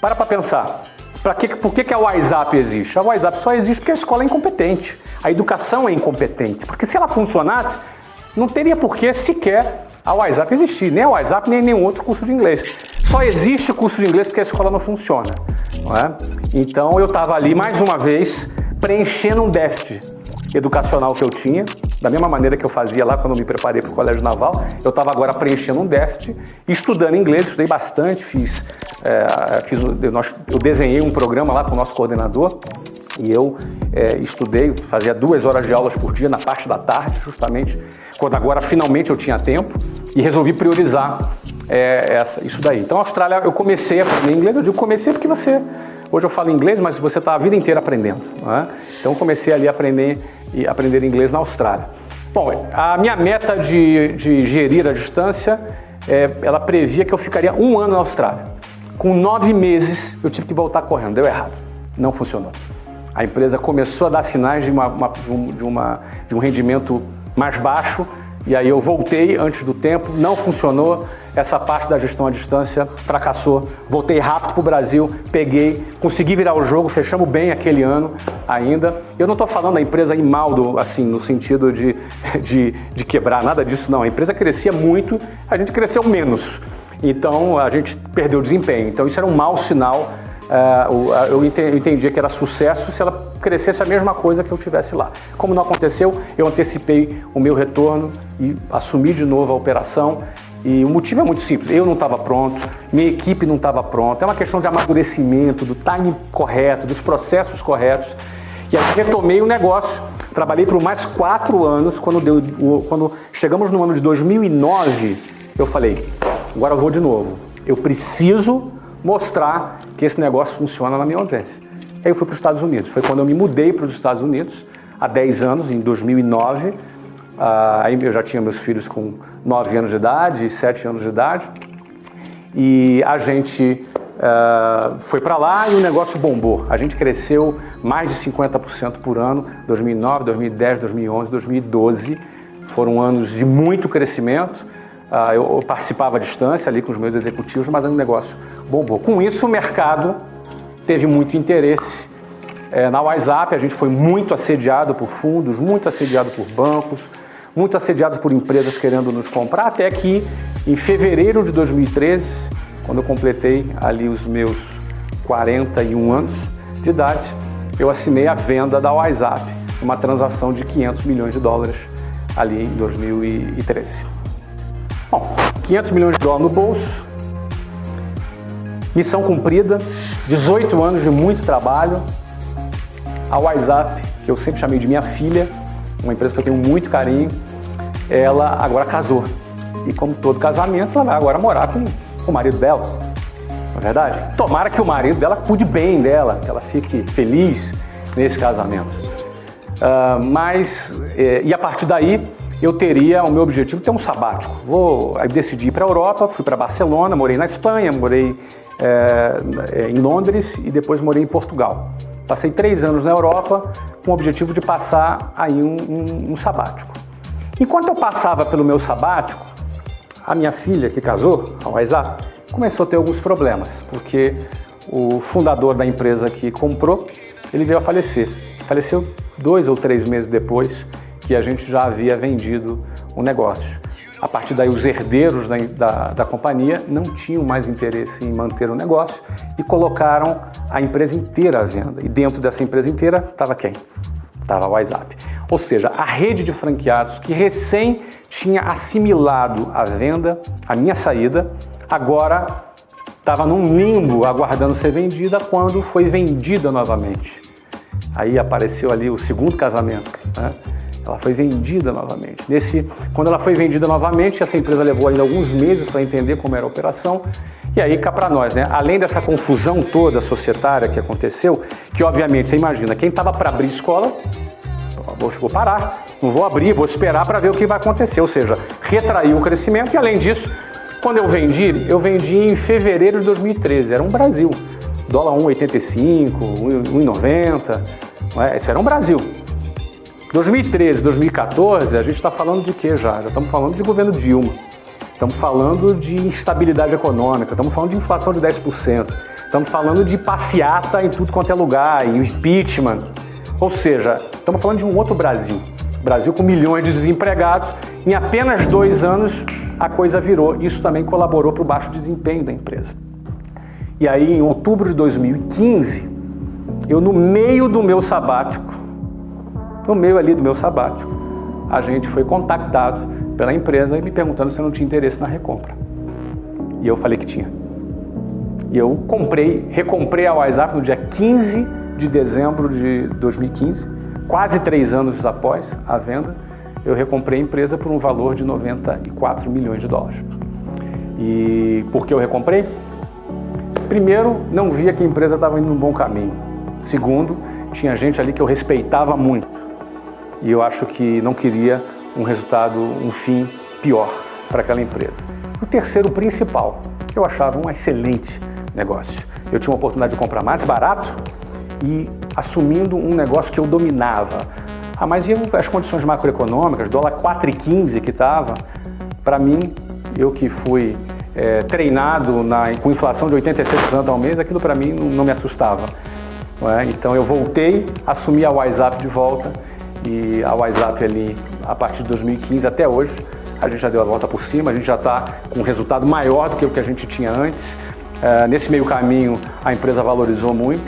para para pensar. Pra que, por que, que a WhatsApp existe? A WhatsApp só existe porque a escola é incompetente. A educação é incompetente. Porque se ela funcionasse, não teria por que sequer a WhatsApp existir, nem a WhatsApp, nem nenhum outro curso de inglês. Só existe curso de inglês porque a escola não funciona. Não é? Então eu estava ali mais uma vez preenchendo um déficit educacional que eu tinha, da mesma maneira que eu fazia lá quando me preparei para o Colégio Naval, eu estava agora preenchendo um déficit, estudando inglês, estudei bastante, fiz, é, fiz eu, eu desenhei um programa lá com o nosso coordenador e eu é, estudei, fazia duas horas de aulas por dia na parte da tarde, justamente quando agora finalmente eu tinha tempo e resolvi priorizar é, essa, isso daí. Então, a Austrália, eu comecei a aprender inglês. Eu digo comecei porque você. Hoje eu falo inglês, mas você está a vida inteira aprendendo. É? Então, comecei ali a aprender, e aprender inglês na Austrália. Bom, a minha meta de, de gerir a distância, é, ela previa que eu ficaria um ano na Austrália. Com nove meses, eu tive que voltar correndo. Deu errado. Não funcionou. A empresa começou a dar sinais de, uma, uma, de, uma, de um rendimento mais baixo e aí eu voltei antes do tempo, não funcionou, essa parte da gestão à distância fracassou. Voltei rápido para o Brasil, peguei, consegui virar o jogo, fechamos bem aquele ano ainda. Eu não estou falando da empresa ir mal, do, assim, no sentido de, de, de quebrar, nada disso não. A empresa crescia muito, a gente cresceu menos. Então a gente perdeu desempenho. Então isso era um mau sinal eu entendia que era sucesso se ela crescesse a mesma coisa que eu tivesse lá. Como não aconteceu, eu antecipei o meu retorno e assumi de novo a operação E o motivo é muito simples. Eu não estava pronto, minha equipe não estava pronta. É uma questão de amadurecimento, do timing correto, dos processos corretos. E aí retomei o negócio. Trabalhei por mais quatro anos. Quando, deu, quando chegamos no ano de 2009, eu falei: agora eu vou de novo. Eu preciso mostrar que esse negócio funciona na minha ausência. Aí eu fui para os Estados Unidos. Foi quando eu me mudei para os Estados Unidos, há 10 anos, em 2009. Ah, aí eu já tinha meus filhos com 9 anos de idade e 7 anos de idade. E a gente uh, foi para lá e o negócio bombou. A gente cresceu mais de 50% por ano, 2009, 2010, 2011, 2012. Foram anos de muito crescimento. Uh, eu, eu, participava à distância ali com os meus executivos, mas o negócio bombou. Com isso, o mercado teve muito interesse. É, na WhatsApp, a gente foi muito assediado por fundos, muito assediado por bancos, muito assediados por empresas querendo nos comprar, até que em fevereiro de 2013, quando eu completei ali os meus 41 anos de idade, eu assinei a venda da WhatsApp, uma transação de 500 milhões de dólares ali em 2013. Bom, 500 milhões de dólares no bolso, missão cumprida, 18 anos de muito trabalho. A WhatsApp, que eu sempre chamei de minha filha, uma empresa que eu tenho muito carinho, ela agora casou. E como todo casamento, ela vai agora morar com, o marido dela. Não é verdade? Tomara que o marido dela cuide bem dela, que ela fique feliz nesse casamento. Uh, mas, eh, e a partir daí, eu teria o meu objetivo ter um sabático. Vou aí decidi ir para a Europa, fui para Barcelona, morei na Espanha, morei é, em Londres e depois morei em Portugal. Passei três anos na Europa com o objetivo de passar aí um, um, um sabático. Enquanto eu passava pelo meu sabático, a minha filha, que casou, a Waisa, começou a ter alguns problemas, porque o fundador da empresa que comprou, ele veio a falecer. Faleceu dois ou três meses depois que a gente já havia vendido o negócio. A partir daí, os herdeiros da, da, da, companhia não tinham mais interesse em manter o negócio e colocaram a empresa inteira à venda. E dentro dessa empresa inteira estava quem? Estava a WhatsApp. Ou seja, a rede de franqueados que recém tinha assimilado a venda, a minha saída, agora estava num limbo aguardando ser vendida quando foi vendida novamente. Aí apareceu ali o segundo casamento. Né? Ela foi vendida novamente. Nesse, quando ela foi vendida novamente, essa empresa levou ainda alguns meses para entender como era a operação. E aí cá para nós, né? Além dessa confusão toda societária que aconteceu, que obviamente você imagina, quem estava para abrir escola, vou, vou parar, não vou abrir, vou esperar para ver o que vai acontecer. Ou seja, retraiu o crescimento e além disso, quando eu vendi, eu vendi em fevereiro de 2013, era um Brasil. Dólar 1,85, 1,90. É? Esse era um Brasil. 2013, 2014, a gente está falando de quê já? Já estamos falando de governo Dilma. Estamos falando de instabilidade econômica, estamos falando de inflação de 10%, estamos falando de passeata em tudo quanto é lugar, e impeachment. Ou seja, estamos falando de um outro Brasil. Brasil com milhões de desempregados. Em apenas dois anos, a coisa virou. Isso também colaborou para o baixo desempenho da empresa. E aí, em outubro de 2015, eu, no meio do meu sabático, no meio ali do meu sabático, a gente foi contactado pela empresa e me perguntando se eu não tinha interesse na recompra. E eu falei que tinha. E eu comprei, recomprei a WhatsApp no dia 15 de dezembro de 2015, quase três anos após a venda, eu recomprei a empresa por um valor de 94 milhões de dólares. E por que eu recomprei? Primeiro, não via que a empresa estava indo num bom caminho. Segundo, tinha gente ali que eu respeitava muito e eu acho que não queria um resultado, um fim pior para aquela empresa. O terceiro principal, eu achava um excelente negócio. Eu tinha uma oportunidade de comprar mais barato e assumindo um negócio que eu dominava. Ah, mas e as condições macroeconômicas, dólar 4,15 que estava, para mim, eu que fui é, treinado na, com inflação de 86% ao mês, aquilo para mim não, não, me assustava. Não é? Então eu voltei, assumi a WhatsApp de volta e a WhatsApp ali, a partir de 2015 até hoje, a gente já deu a volta por cima, a gente já está com um resultado maior do que o que a gente tinha antes. É, nesse meio caminho, a empresa valorizou muito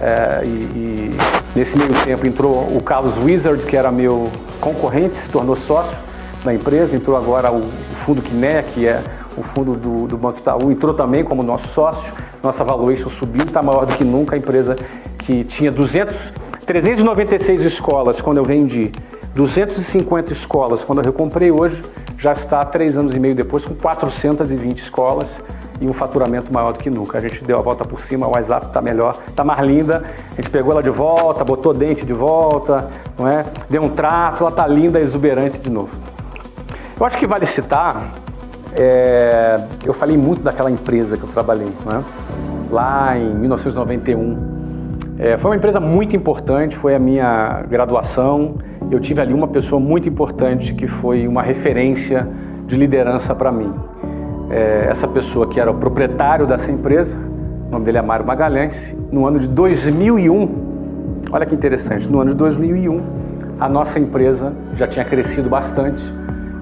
é, e, e, nesse meio tempo entrou o Carlos Wizard, que era meu concorrente, se tornou sócio da empresa, entrou agora o, o Fundo Quiné, que é o fundo do, do Banco Itaú entrou também como nosso sócio, nossa valuation subiu, está maior do que nunca, a empresa que tinha 200, 396 escolas quando eu vendi, 250 escolas quando eu recomprei hoje, já está três anos e meio depois com 420 escolas e um faturamento maior do que nunca. A gente deu a volta por cima, o WhatsApp está melhor, está mais linda. A gente pegou ela de volta, botou dente de volta, não é? Deu um trato, ela está linda, exuberante de novo. Eu acho que vale citar, é, eu falei muito daquela empresa que eu trabalhei, não é? lá em 1991. É, foi uma empresa muito importante, foi a minha graduação. Eu tive ali uma pessoa muito importante que foi uma referência de liderança para mim é, essa pessoa que era o proprietário dessa empresa, o nome dele é Mário Magalhães, no ano de 2001, olha que interessante, no ano de 2001, a nossa empresa já tinha crescido bastante,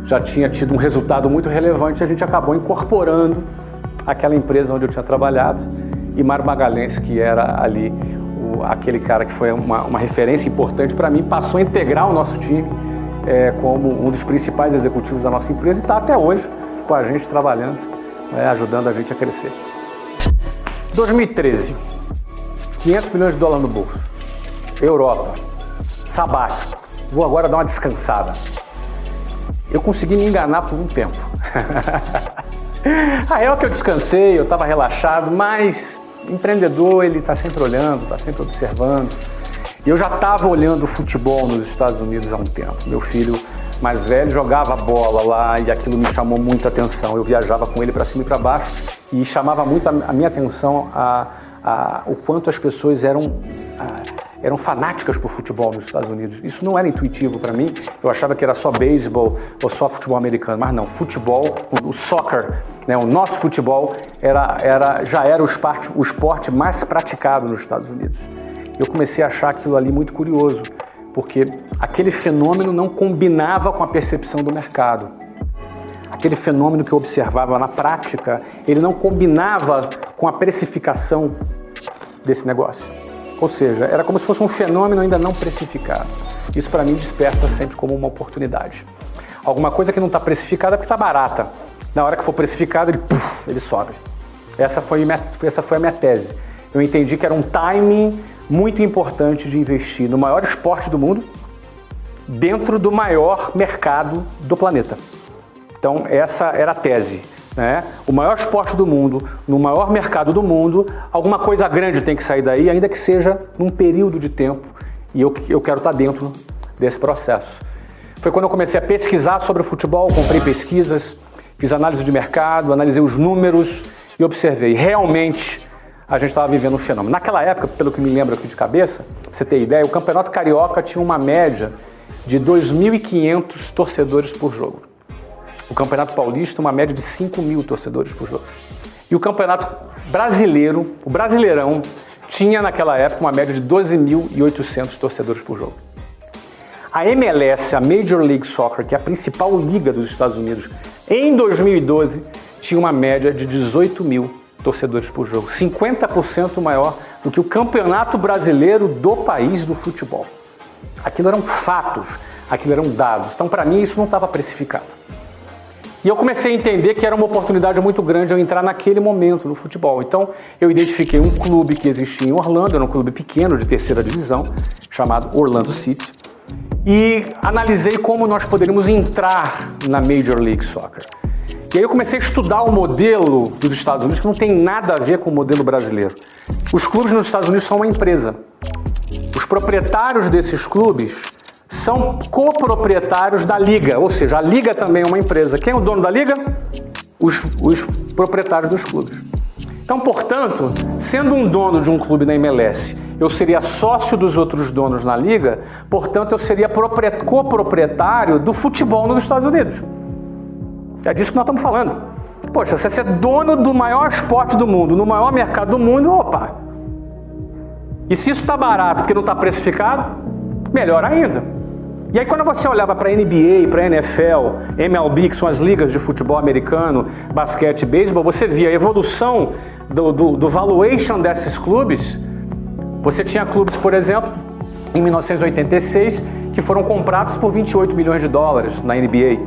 já tinha tido um resultado muito relevante, a gente acabou incorporando aquela empresa onde eu tinha trabalhado e Mário Magalhães, que era ali o, aquele cara que foi uma, uma referência importante para mim, passou a integrar o nosso time é, como um dos principais executivos da nossa empresa e está até hoje com a gente trabalhando, né, ajudando a gente a crescer. 2013, 500 milhões de dólares no bolso. Europa, sabático. Vou agora dar uma descansada. Eu consegui me enganar por um tempo. a real é que eu descansei, eu estava relaxado, mas empreendedor ele está sempre olhando, está sempre observando. E eu já estava olhando futebol nos Estados Unidos há um tempo. Meu filho mais velho jogava bola lá e aquilo me chamou muita atenção. Eu viajava com ele para cima e para baixo e chamava muito a, minha atenção a, a, o quanto as pessoas eram, eram fanáticas por futebol nos Estados Unidos. Isso não era intuitivo para mim. Eu achava que era só beisebol ou só futebol americano, mas não. Futebol, o, soccer, né, o nosso futebol era, era, já era o esporte, o esporte mais praticado nos Estados Unidos. Eu comecei a achar aquilo ali muito curioso porque aquele fenômeno não combinava com a percepção do mercado. Aquele fenômeno que eu observava na prática, ele não combinava com a precificação desse negócio. Ou seja, era como se fosse um fenômeno ainda não precificado. Isso para mim desperta sempre como uma oportunidade. Alguma coisa que não está precificada é porque está barata. Na hora que for precificado, ele, puff, ele sobe. Essa foi, minha, essa foi a minha tese. Eu entendi que era um timing muito importante de investir no maior esporte do mundo dentro do maior mercado do planeta. Então, essa era a tese. Né? O maior esporte do mundo, no maior mercado do mundo, alguma coisa grande tem que sair daí, ainda que seja num período de tempo, e eu, eu quero estar dentro desse processo. Foi quando eu comecei a pesquisar sobre o futebol, comprei pesquisas, fiz análise de mercado, analisei os números e observei realmente a gente estava vivendo um fenômeno. Naquela época, pelo que me lembro aqui de cabeça, você ter ideia, o Campeonato Carioca tinha uma média de 2.500 torcedores por jogo. O Campeonato Paulista, uma média de 5 mil torcedores por jogo. E o Campeonato Brasileiro, o Brasileirão, tinha naquela época uma média de 12.800 torcedores por jogo. A MLS, a Major League Soccer, que é a principal liga dos Estados Unidos, em 2012 tinha uma média de 18 mil torcedores por jogo, 50% maior do que o campeonato brasileiro do país do futebol. Aquilo eram fatos, aquilo eram dados. Então, para mim, isso não estava precificado. E eu comecei a entender que era uma oportunidade muito grande eu entrar naquele momento no futebol. Então, eu identifiquei um clube que existia em Orlando, era um clube pequeno de terceira divisão, chamado Orlando City, e analisei como nós poderíamos entrar na Major League Soccer. E aí eu comecei a estudar o modelo dos Estados Unidos, que não tem nada a ver com o modelo brasileiro. Os clubes nos Estados Unidos são uma empresa. Os proprietários desses clubes são coproprietários da liga, ou seja, a liga também é uma empresa. Quem é o dono da liga? Os, os proprietários dos clubes. Então, portanto, sendo um dono de um clube na MLS, eu seria sócio dos outros donos na liga, portanto, eu seria coproprietário do futebol nos Estados Unidos. É disso que nós estamos falando. Poxa, você ser dono do maior esporte do mundo, no maior mercado do mundo, opa! E se isso está barato porque não está precificado, melhor ainda. E aí quando você olhava para NBA, para NFL, MLB, que são as ligas de futebol americano, basquete beisebol, você via a evolução do, do, do valuation desses clubes. Você tinha clubes, por exemplo, em 1986, que foram comprados por 28 milhões de dólares na NBA.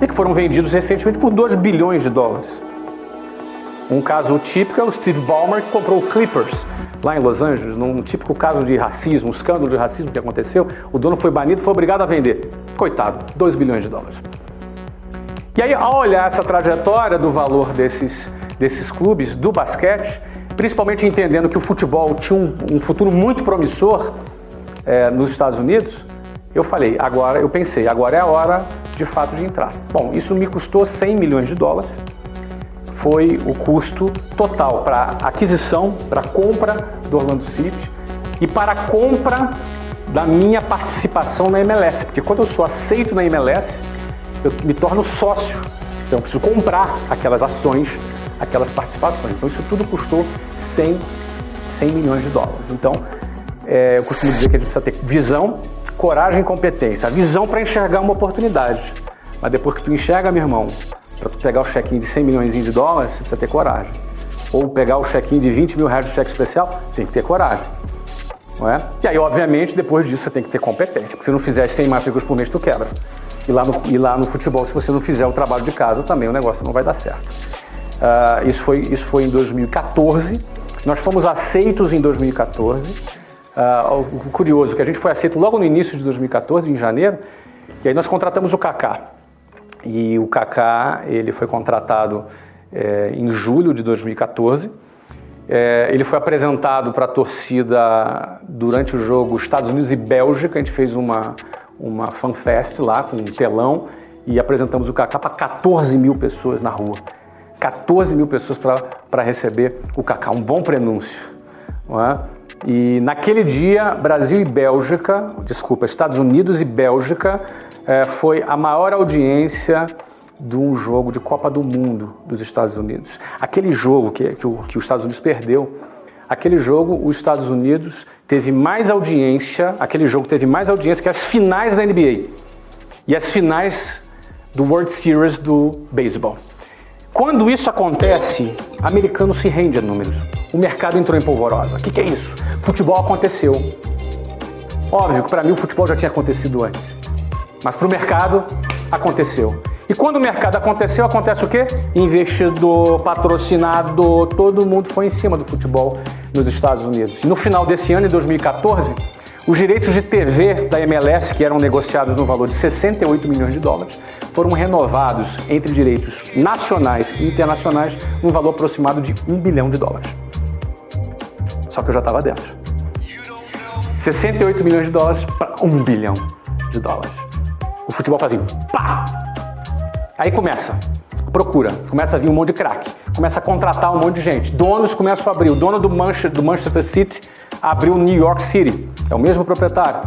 e que foram vendidos recentemente por 2 bilhões de dólares. Um caso típico é o Steve Ballmer, que comprou o Clippers lá em Los Angeles, num típico caso de racismo, um escândalo de racismo que aconteceu. O dono foi banido, foi obrigado a vender. Coitado, 2 bilhões de dólares. E aí, ao olhar essa trajetória do valor desses, desses clubes do basquete, principalmente entendendo que o futebol tinha um, um futuro muito promissor é, nos Estados Unidos, eu falei, agora, eu pensei, agora é a hora de fato de entrar. Bom, isso me custou 100 milhões de dólares, foi o custo total para aquisição, para compra do Orlando City e para a compra da minha participação na MLS, porque quando eu sou aceito na MLS, eu me torno sócio, então eu preciso comprar aquelas ações, aquelas participações. Então isso tudo custou 100, 100 milhões de dólares. Então é, eu costumo dizer que a gente precisa ter visão, coragem e competência. A visão para enxergar uma oportunidade. Mas depois que tu enxerga, meu irmão, para tu pegar o check-in de 100 milhões de dólares, você precisa ter coragem. Ou pegar o check-in de 20 mil reais de cheque especial, tem que ter coragem. Não é? E aí, obviamente, depois disso você tem que ter competência. Porque se não fizer 100 matrículas por mês, tu quebra. E lá, no, e lá no futebol, se você não fizer o trabalho de casa, também o negócio não vai dar certo. Uh, isso, foi, isso foi em 2014. Nós fomos aceitos em 2014. Uh, o curioso é que a gente foi aceito logo no início de 2014, em janeiro, e aí nós contratamos o Kaká. E o Kaká, ele foi contratado é, em julho de 2014. É, ele foi apresentado para a torcida durante o jogo Estados Unidos e Bélgica. A gente fez uma, uma fanfest lá com um telão e apresentamos o Kaká para 14 mil pessoas na rua. 14 mil pessoas para receber o Kaká, um bom prenúncio. Não é? E naquele dia, Brasil e Bélgica, desculpa, Estados Unidos e Bélgica, é, foi a maior audiência de um jogo de Copa do Mundo dos Estados Unidos. Aquele jogo que, que, o, que os Estados Unidos perdeu, aquele jogo, os Estados Unidos teve mais audiência, aquele jogo teve mais audiência que as finais da NBA e as finais do World Series do beisebol. Quando isso acontece, americano se rende a números. O mercado entrou em polvorosa. O que, que é isso? Futebol aconteceu. Óbvio que para mim o futebol já tinha acontecido antes. Mas para o mercado, aconteceu. E quando o mercado aconteceu, acontece o quê? Investidor, patrocinador, todo mundo foi em cima do futebol nos Estados Unidos. E no final desse ano, em 2014, os direitos de TV da MLS, que eram negociados no valor de 68 milhões de dólares, foram renovados entre direitos nacionais e internacionais num valor aproximado de 1 bilhão de dólares. Só que eu já estava dentro. 68 milhões de dólares para 1 bilhão de dólares. O futebol fazia assim, pá! Aí começa, procura, começa a vir um monte de craque, começa a contratar um monte de gente. Donos começam a abrir. O dono do Manchester, do Manchester City abriu New York City, é o mesmo proprietário,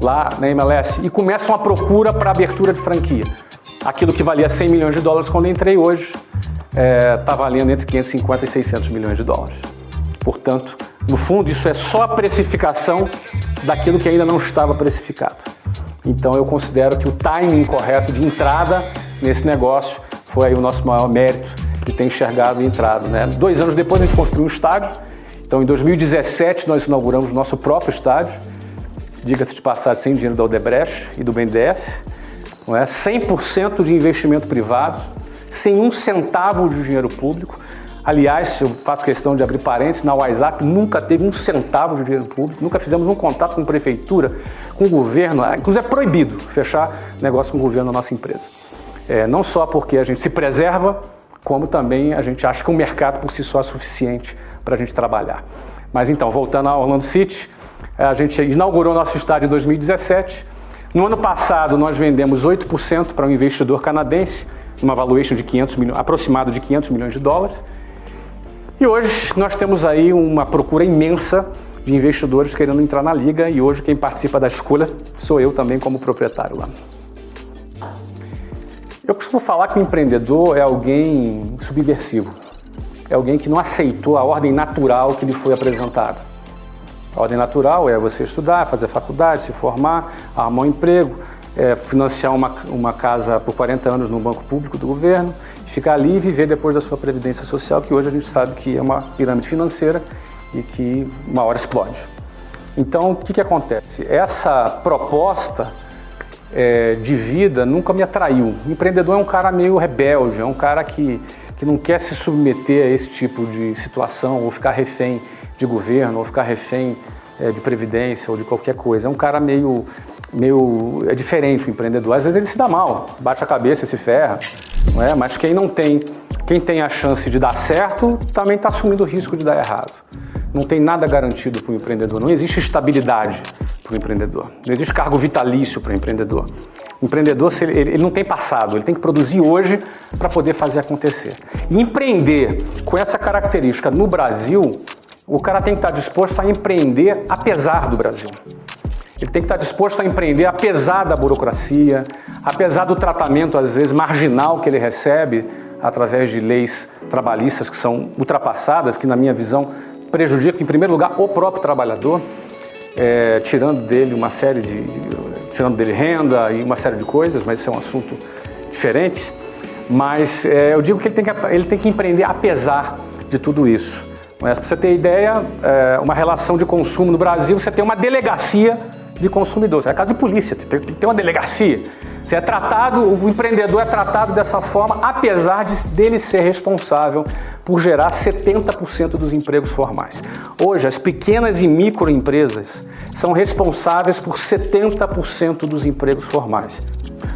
lá na MLS, e começa uma procura para abertura de franquia. Aquilo que valia 100 milhões de dólares quando entrei hoje, está é, tá valendo entre 550 e 600 milhões de dólares. Portanto, no fundo, isso é só a precificação daquilo que ainda não estava precificado. Então, eu considero que o timing correto de entrada nesse negócio foi o nosso maior mérito de ter enxergado e entrado. Né? Dois anos depois, a gente construiu um estádio. Então, em 2017, nós inauguramos o nosso próprio estádio. Diga-se de passagem, sem dinheiro da Odebrecht e do BNDES. Não é? 100% de investimento privado, sem um centavo de dinheiro público. Aliás, eu faço questão de abrir parênteses, na WhatsApp nunca teve um centavo de dinheiro público, nunca fizemos um contato com prefeitura, com governo, ah, inclusive é proibido fechar negócio com o governo da nossa empresa. É, não só porque a gente se preserva, como também a gente acha que o mercado por si só é suficiente para a gente trabalhar. Mas então, voltando a Orlando City, a gente inaugurou nosso estádio em 2017. No ano passado, nós vendemos 8% para um investidor canadense, uma valuation de 500 milhões, aproximado de 500 milhões de dólares. E hoje nós temos aí uma procura imensa de investidores querendo entrar na liga e hoje quem participa da escolha sou eu também como proprietário lá. Eu costumo falar que o empreendedor é alguém subversivo, é alguém que não aceitou a ordem natural que lhe foi apresentada. A ordem natural é você estudar, fazer faculdade, se formar, arrumar um emprego, é, financiar uma, uma casa por 40 anos no banco público do governo ficar ali e viver depois da sua previdência social, que hoje a gente sabe que é uma pirâmide financeira e que uma hora explode. Então, o que, que acontece? Essa proposta é, de vida nunca me atraiu. O empreendedor é um cara meio rebelde, é um cara que, que não quer se submeter a esse tipo de situação ou ficar refém de governo ou ficar refém é, de previdência ou de qualquer coisa. É um cara meio, meio é diferente o empreendedor. Às vezes ele se dá mal, bate a cabeça se ferra, não é? Mas quem não tem, quem tem a chance de dar certo, também está assumindo o risco de dar errado. Não tem nada garantido para o empreendedor. Não existe estabilidade para o empreendedor. Não existe cargo vitalício para o empreendedor. O empreendedor ele, ele não tem passado, ele tem que produzir hoje para poder fazer acontecer. E empreender com essa característica no Brasil, o cara tem que estar disposto a empreender apesar do Brasil. Ele tem que estar disposto a empreender apesar da burocracia, apesar do tratamento, às vezes, marginal que ele recebe através de leis trabalhistas que são ultrapassadas, que, na minha visão, prejudicam, em primeiro lugar, o próprio trabalhador, é, tirando dele uma série de, de, tirando dele renda e uma série de coisas, mas isso é um assunto diferente. Mas é, eu digo que ele tem que, ele tem que empreender apesar de tudo isso. Mas para você ter ideia, é, uma relação de consumo no Brasil, você tem uma delegacia de consumidores. É caso de polícia, tem que ter uma delegacia. Você é tratado, o empreendedor é tratado dessa forma, apesar de, dele ser responsável por gerar 70% dos empregos formais. Hoje, as pequenas e microempresas são responsáveis por 70% dos empregos formais.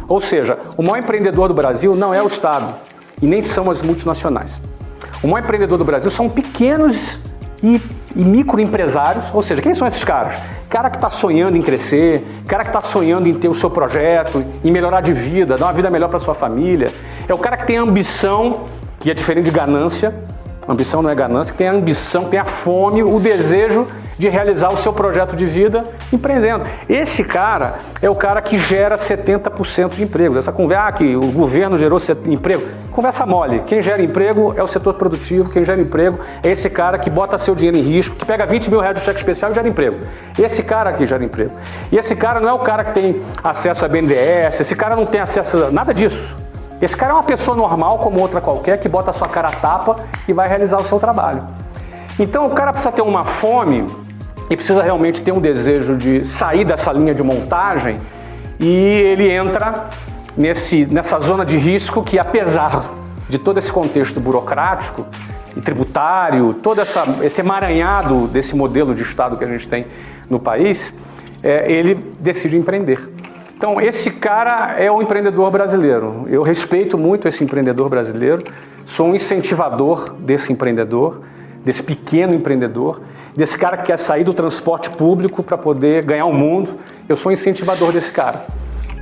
Ou seja, o maior empreendedor do Brasil não é o Estado e nem são as multinacionais. O maior empreendedor do Brasil são pequenos e, e microempresários, ou seja, quem são esses caras? Cara que está sonhando em crescer, cara que está sonhando em ter o seu projeto, em melhorar de vida, dar uma vida melhor para sua família. É o cara que tem ambição, que é diferente de ganância, Ambição não é ganância, tem a ambição, tem a fome, o desejo de realizar o seu projeto de vida empreendendo. Esse cara é o cara que gera 70% de empregos. Essa conversa ah, que o governo gerou emprego, conversa mole. Quem gera emprego é o setor produtivo, quem gera emprego é esse cara que bota seu dinheiro em risco, que pega 20 mil reais de cheque especial e gera emprego. Esse cara aqui gera emprego. E esse cara não é o cara que tem acesso a BNDES, esse cara não tem acesso a nada disso. Esse cara é uma pessoa normal, como outra qualquer, que bota a sua cara a tapa e vai realizar o seu trabalho. Então o cara precisa ter uma fome e precisa realmente ter um desejo de sair dessa linha de montagem e ele entra nesse, nessa zona de risco que, apesar de todo esse contexto burocrático e tributário, todo essa, esse emaranhado desse modelo de Estado que a gente tem no país, é, ele decide empreender. Então, esse cara é o empreendedor brasileiro. Eu respeito muito esse empreendedor brasileiro, sou um incentivador desse empreendedor, desse pequeno empreendedor, desse cara que quer sair do transporte público para poder ganhar o mundo. Eu sou incentivador desse cara.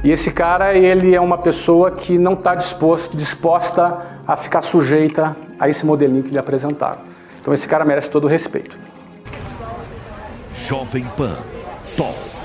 E esse cara, ele é uma pessoa que não está disposta a ficar sujeita a esse modelinho que lhe apresentaram. Então esse cara merece todo o respeito. Jovem Pan, Top.